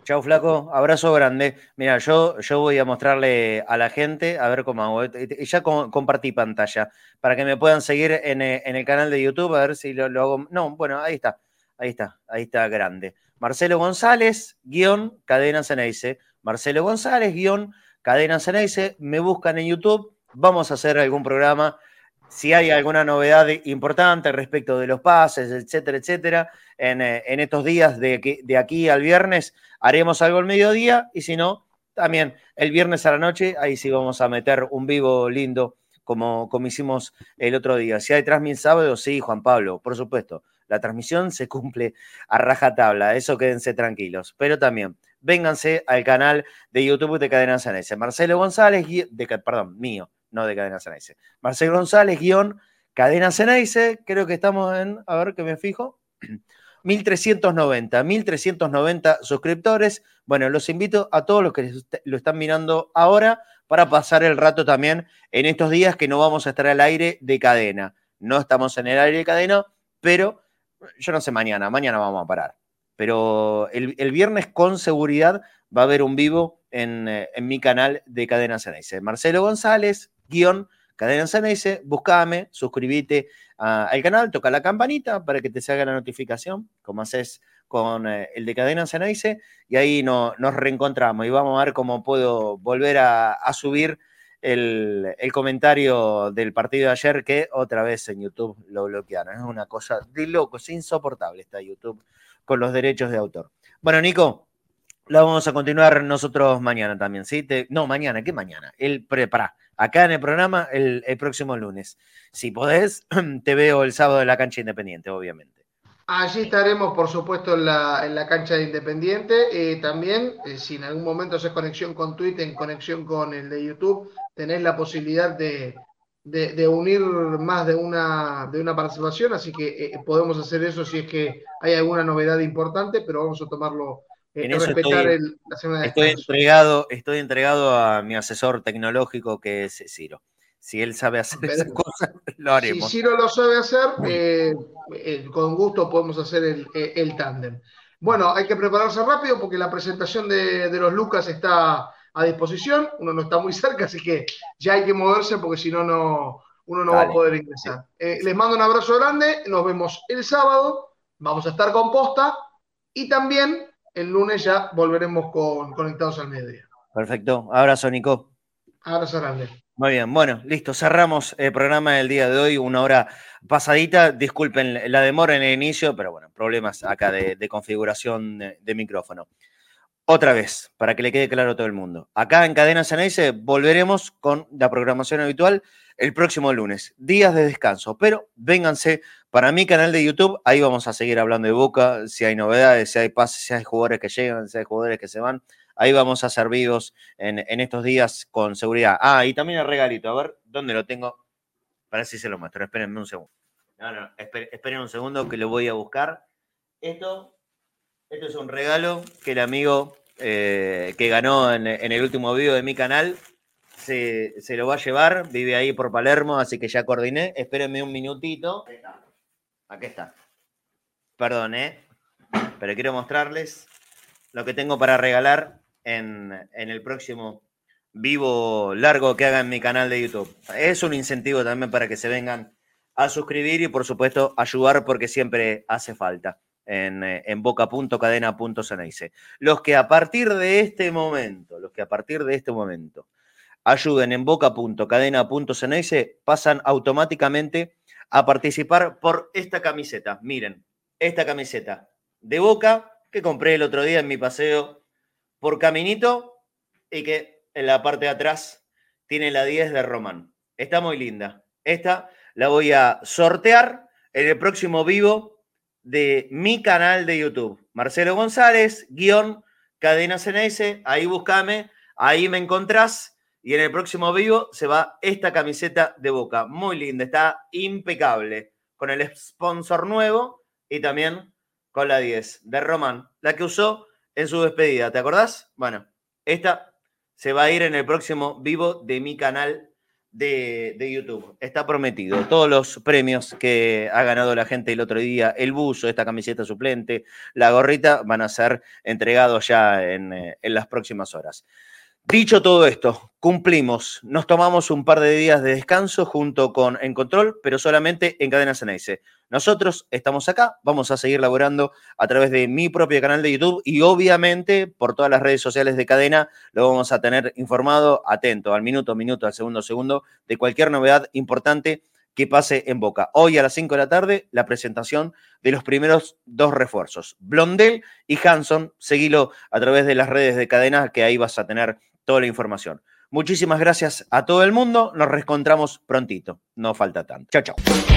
Chau, flaco, abrazo grande. Mira, yo, yo voy a mostrarle a la gente, a ver cómo hago. Ya compartí pantalla para que me puedan seguir en, el canal de YouTube, a ver si lo, hago. No, bueno, ahí está, ahí está, ahí está grande. Marcelo González, guion, cadena Ceneice. Marcelo González, guion Cadena Ceneice, me buscan en YouTube, vamos a hacer algún programa, si hay alguna novedad importante respecto de los pases, etcétera, etcétera, en, eh, estos días de, aquí al viernes haremos algo al mediodía y si no, también el viernes a la noche, ahí sí vamos a meter un vivo lindo como, como hicimos el otro día. Si hay transmisión sábado, sí, Juan Pablo, por supuesto. La transmisión se cumple a rajatabla, eso quédense tranquilos. Pero también vénganse al canal de YouTube de Cadena Sanese. Marcelo González, de, perdón, mío, no de Cadena Sanese. Marcelo González, guion Cadena Ceneice, creo que estamos en, a ver que me fijo, 1390, 1390 suscriptores. Bueno, los invito a todos los que lo están mirando ahora para pasar el rato también en estos días que no vamos a estar al aire de cadena. No estamos en el aire de cadena, pero yo no sé mañana, mañana vamos a parar pero el, viernes con seguridad va a haber un vivo en, eh, mi canal de Cadena Ceneice. Marcelo González, guion Cadena Ceneice, buscame, suscríbete al canal, toca la campanita para que te salga la notificación, como haces con eh, el de Cadena Ceneice, y ahí nos reencontramos y vamos a ver cómo puedo volver a, subir el, el, comentario del partido de ayer que otra vez en YouTube lo bloquearon. Es una cosa de loco, es insoportable esta YouTube con los derechos de autor. Bueno, Nico, la vamos a continuar nosotros mañana también, ¿sí? no, mañana, ¿qué mañana? El prepara. Acá en el programa el, próximo lunes. Si podés, te veo el sábado en la cancha independiente, obviamente. Allí estaremos, por supuesto, en la, cancha de Independiente. Eh, también, eh, si en algún momento haces conexión con Twitter, en conexión con el de YouTube, tenés la posibilidad de, de, unir más de una, de una participación, así que eh, podemos hacer eso si es que hay alguna novedad importante, pero vamos a tomarlo, eh, respetar el, la semana de estoy entregado, estoy entregado a mi asesor tecnológico que es Ciro. Si él sabe hacer esas cosas, lo haremos. Si Ciro lo sabe hacer, eh, con gusto podemos hacer el, el tándem. Bueno, hay que prepararse rápido porque la presentación de, de los Lucas está a disposición, uno no está muy cerca, así que ya hay que moverse porque si no, no uno no va a poder ingresar. Eh, les mando un abrazo grande, nos vemos el sábado, vamos a estar con posta y también el lunes ya volveremos con Conectados al Mediodía. Perfecto, abrazo Nico. Abrazo grande. Muy bien, bueno, listo. Cerramos el programa del día de hoy, una hora pasadita. Disculpen la demora en el inicio, pero bueno, problemas acá de, configuración de, micrófono. Otra vez, para que le quede claro a todo el mundo. Acá en Cadena Ceneice volveremos con la programación habitual el próximo lunes. Días de descanso, pero vénganse para mi canal de YouTube. Ahí vamos a seguir hablando de Boca, si hay novedades, si hay pases, si hay jugadores que llegan, si hay jugadores que se van. Ahí vamos a ser vivos en, estos días con seguridad. Ah, y también el regalito. A ver, ¿dónde lo tengo? Para si se lo muestro. Espérenme un segundo. No, no, esperen, un segundo que lo voy a buscar. Esto, esto es un regalo que el amigo eh, que ganó en, el último video de mi canal se, lo va a llevar. Vive ahí por Palermo, así que ya coordiné. Espérenme un minutito. Aquí está. Perdón, ¿eh? Pero quiero mostrarles lo que tengo para regalar en, el próximo vivo largo que haga en mi canal de YouTube. Es un incentivo también para que se vengan a suscribir y por supuesto ayudar porque siempre hace falta en, eh, en boca.cadena.ceneice. Los que a partir de este momento, los que a partir de este momento ayuden en boca.cadena.ceneice pasan automáticamente a participar por esta camiseta. Miren, esta camiseta de Boca que compré el otro día en mi paseo por Caminito y que en la parte de atrás tiene la 10 de Román. Está muy linda. Esta la voy a sortear en el próximo vivo de mi canal de YouTube. Marcelo González, guion Cadena CNS. Ahí búscame, ahí me encontrás. Y en el próximo vivo se va esta camiseta de boca. Muy linda, está impecable. Con el sponsor nuevo y también con la 10 de Román, la que usó en su despedida. ¿Te acordás? Bueno, esta se va a ir en el próximo vivo de mi canal de, YouTube. Está prometido. Todos los premios que ha ganado la gente el otro día, el buzo, esta camiseta suplente, la gorrita, van a ser entregados ya en, eh, en las próximas horas. Dicho todo esto, cumplimos. Nos tomamos un par de días de descanso junto con En Control, pero solamente en Cadena Ceneice. Nosotros estamos acá, vamos a seguir laborando a través de mi propio canal de YouTube y obviamente por todas las redes sociales de Cadena lo vamos a tener informado, atento, al minuto, minuto, al segundo, segundo, de cualquier novedad importante que pase en Boca. Hoy a las 5 de la tarde, la presentación de los primeros dos refuerzos, Blondel y Hanson. Seguilo a través de las redes de cadena, que ahí vas a tener toda la información. Muchísimas gracias a todo el mundo. Nos reencontramos prontito. No falta tanto. Chao, chao.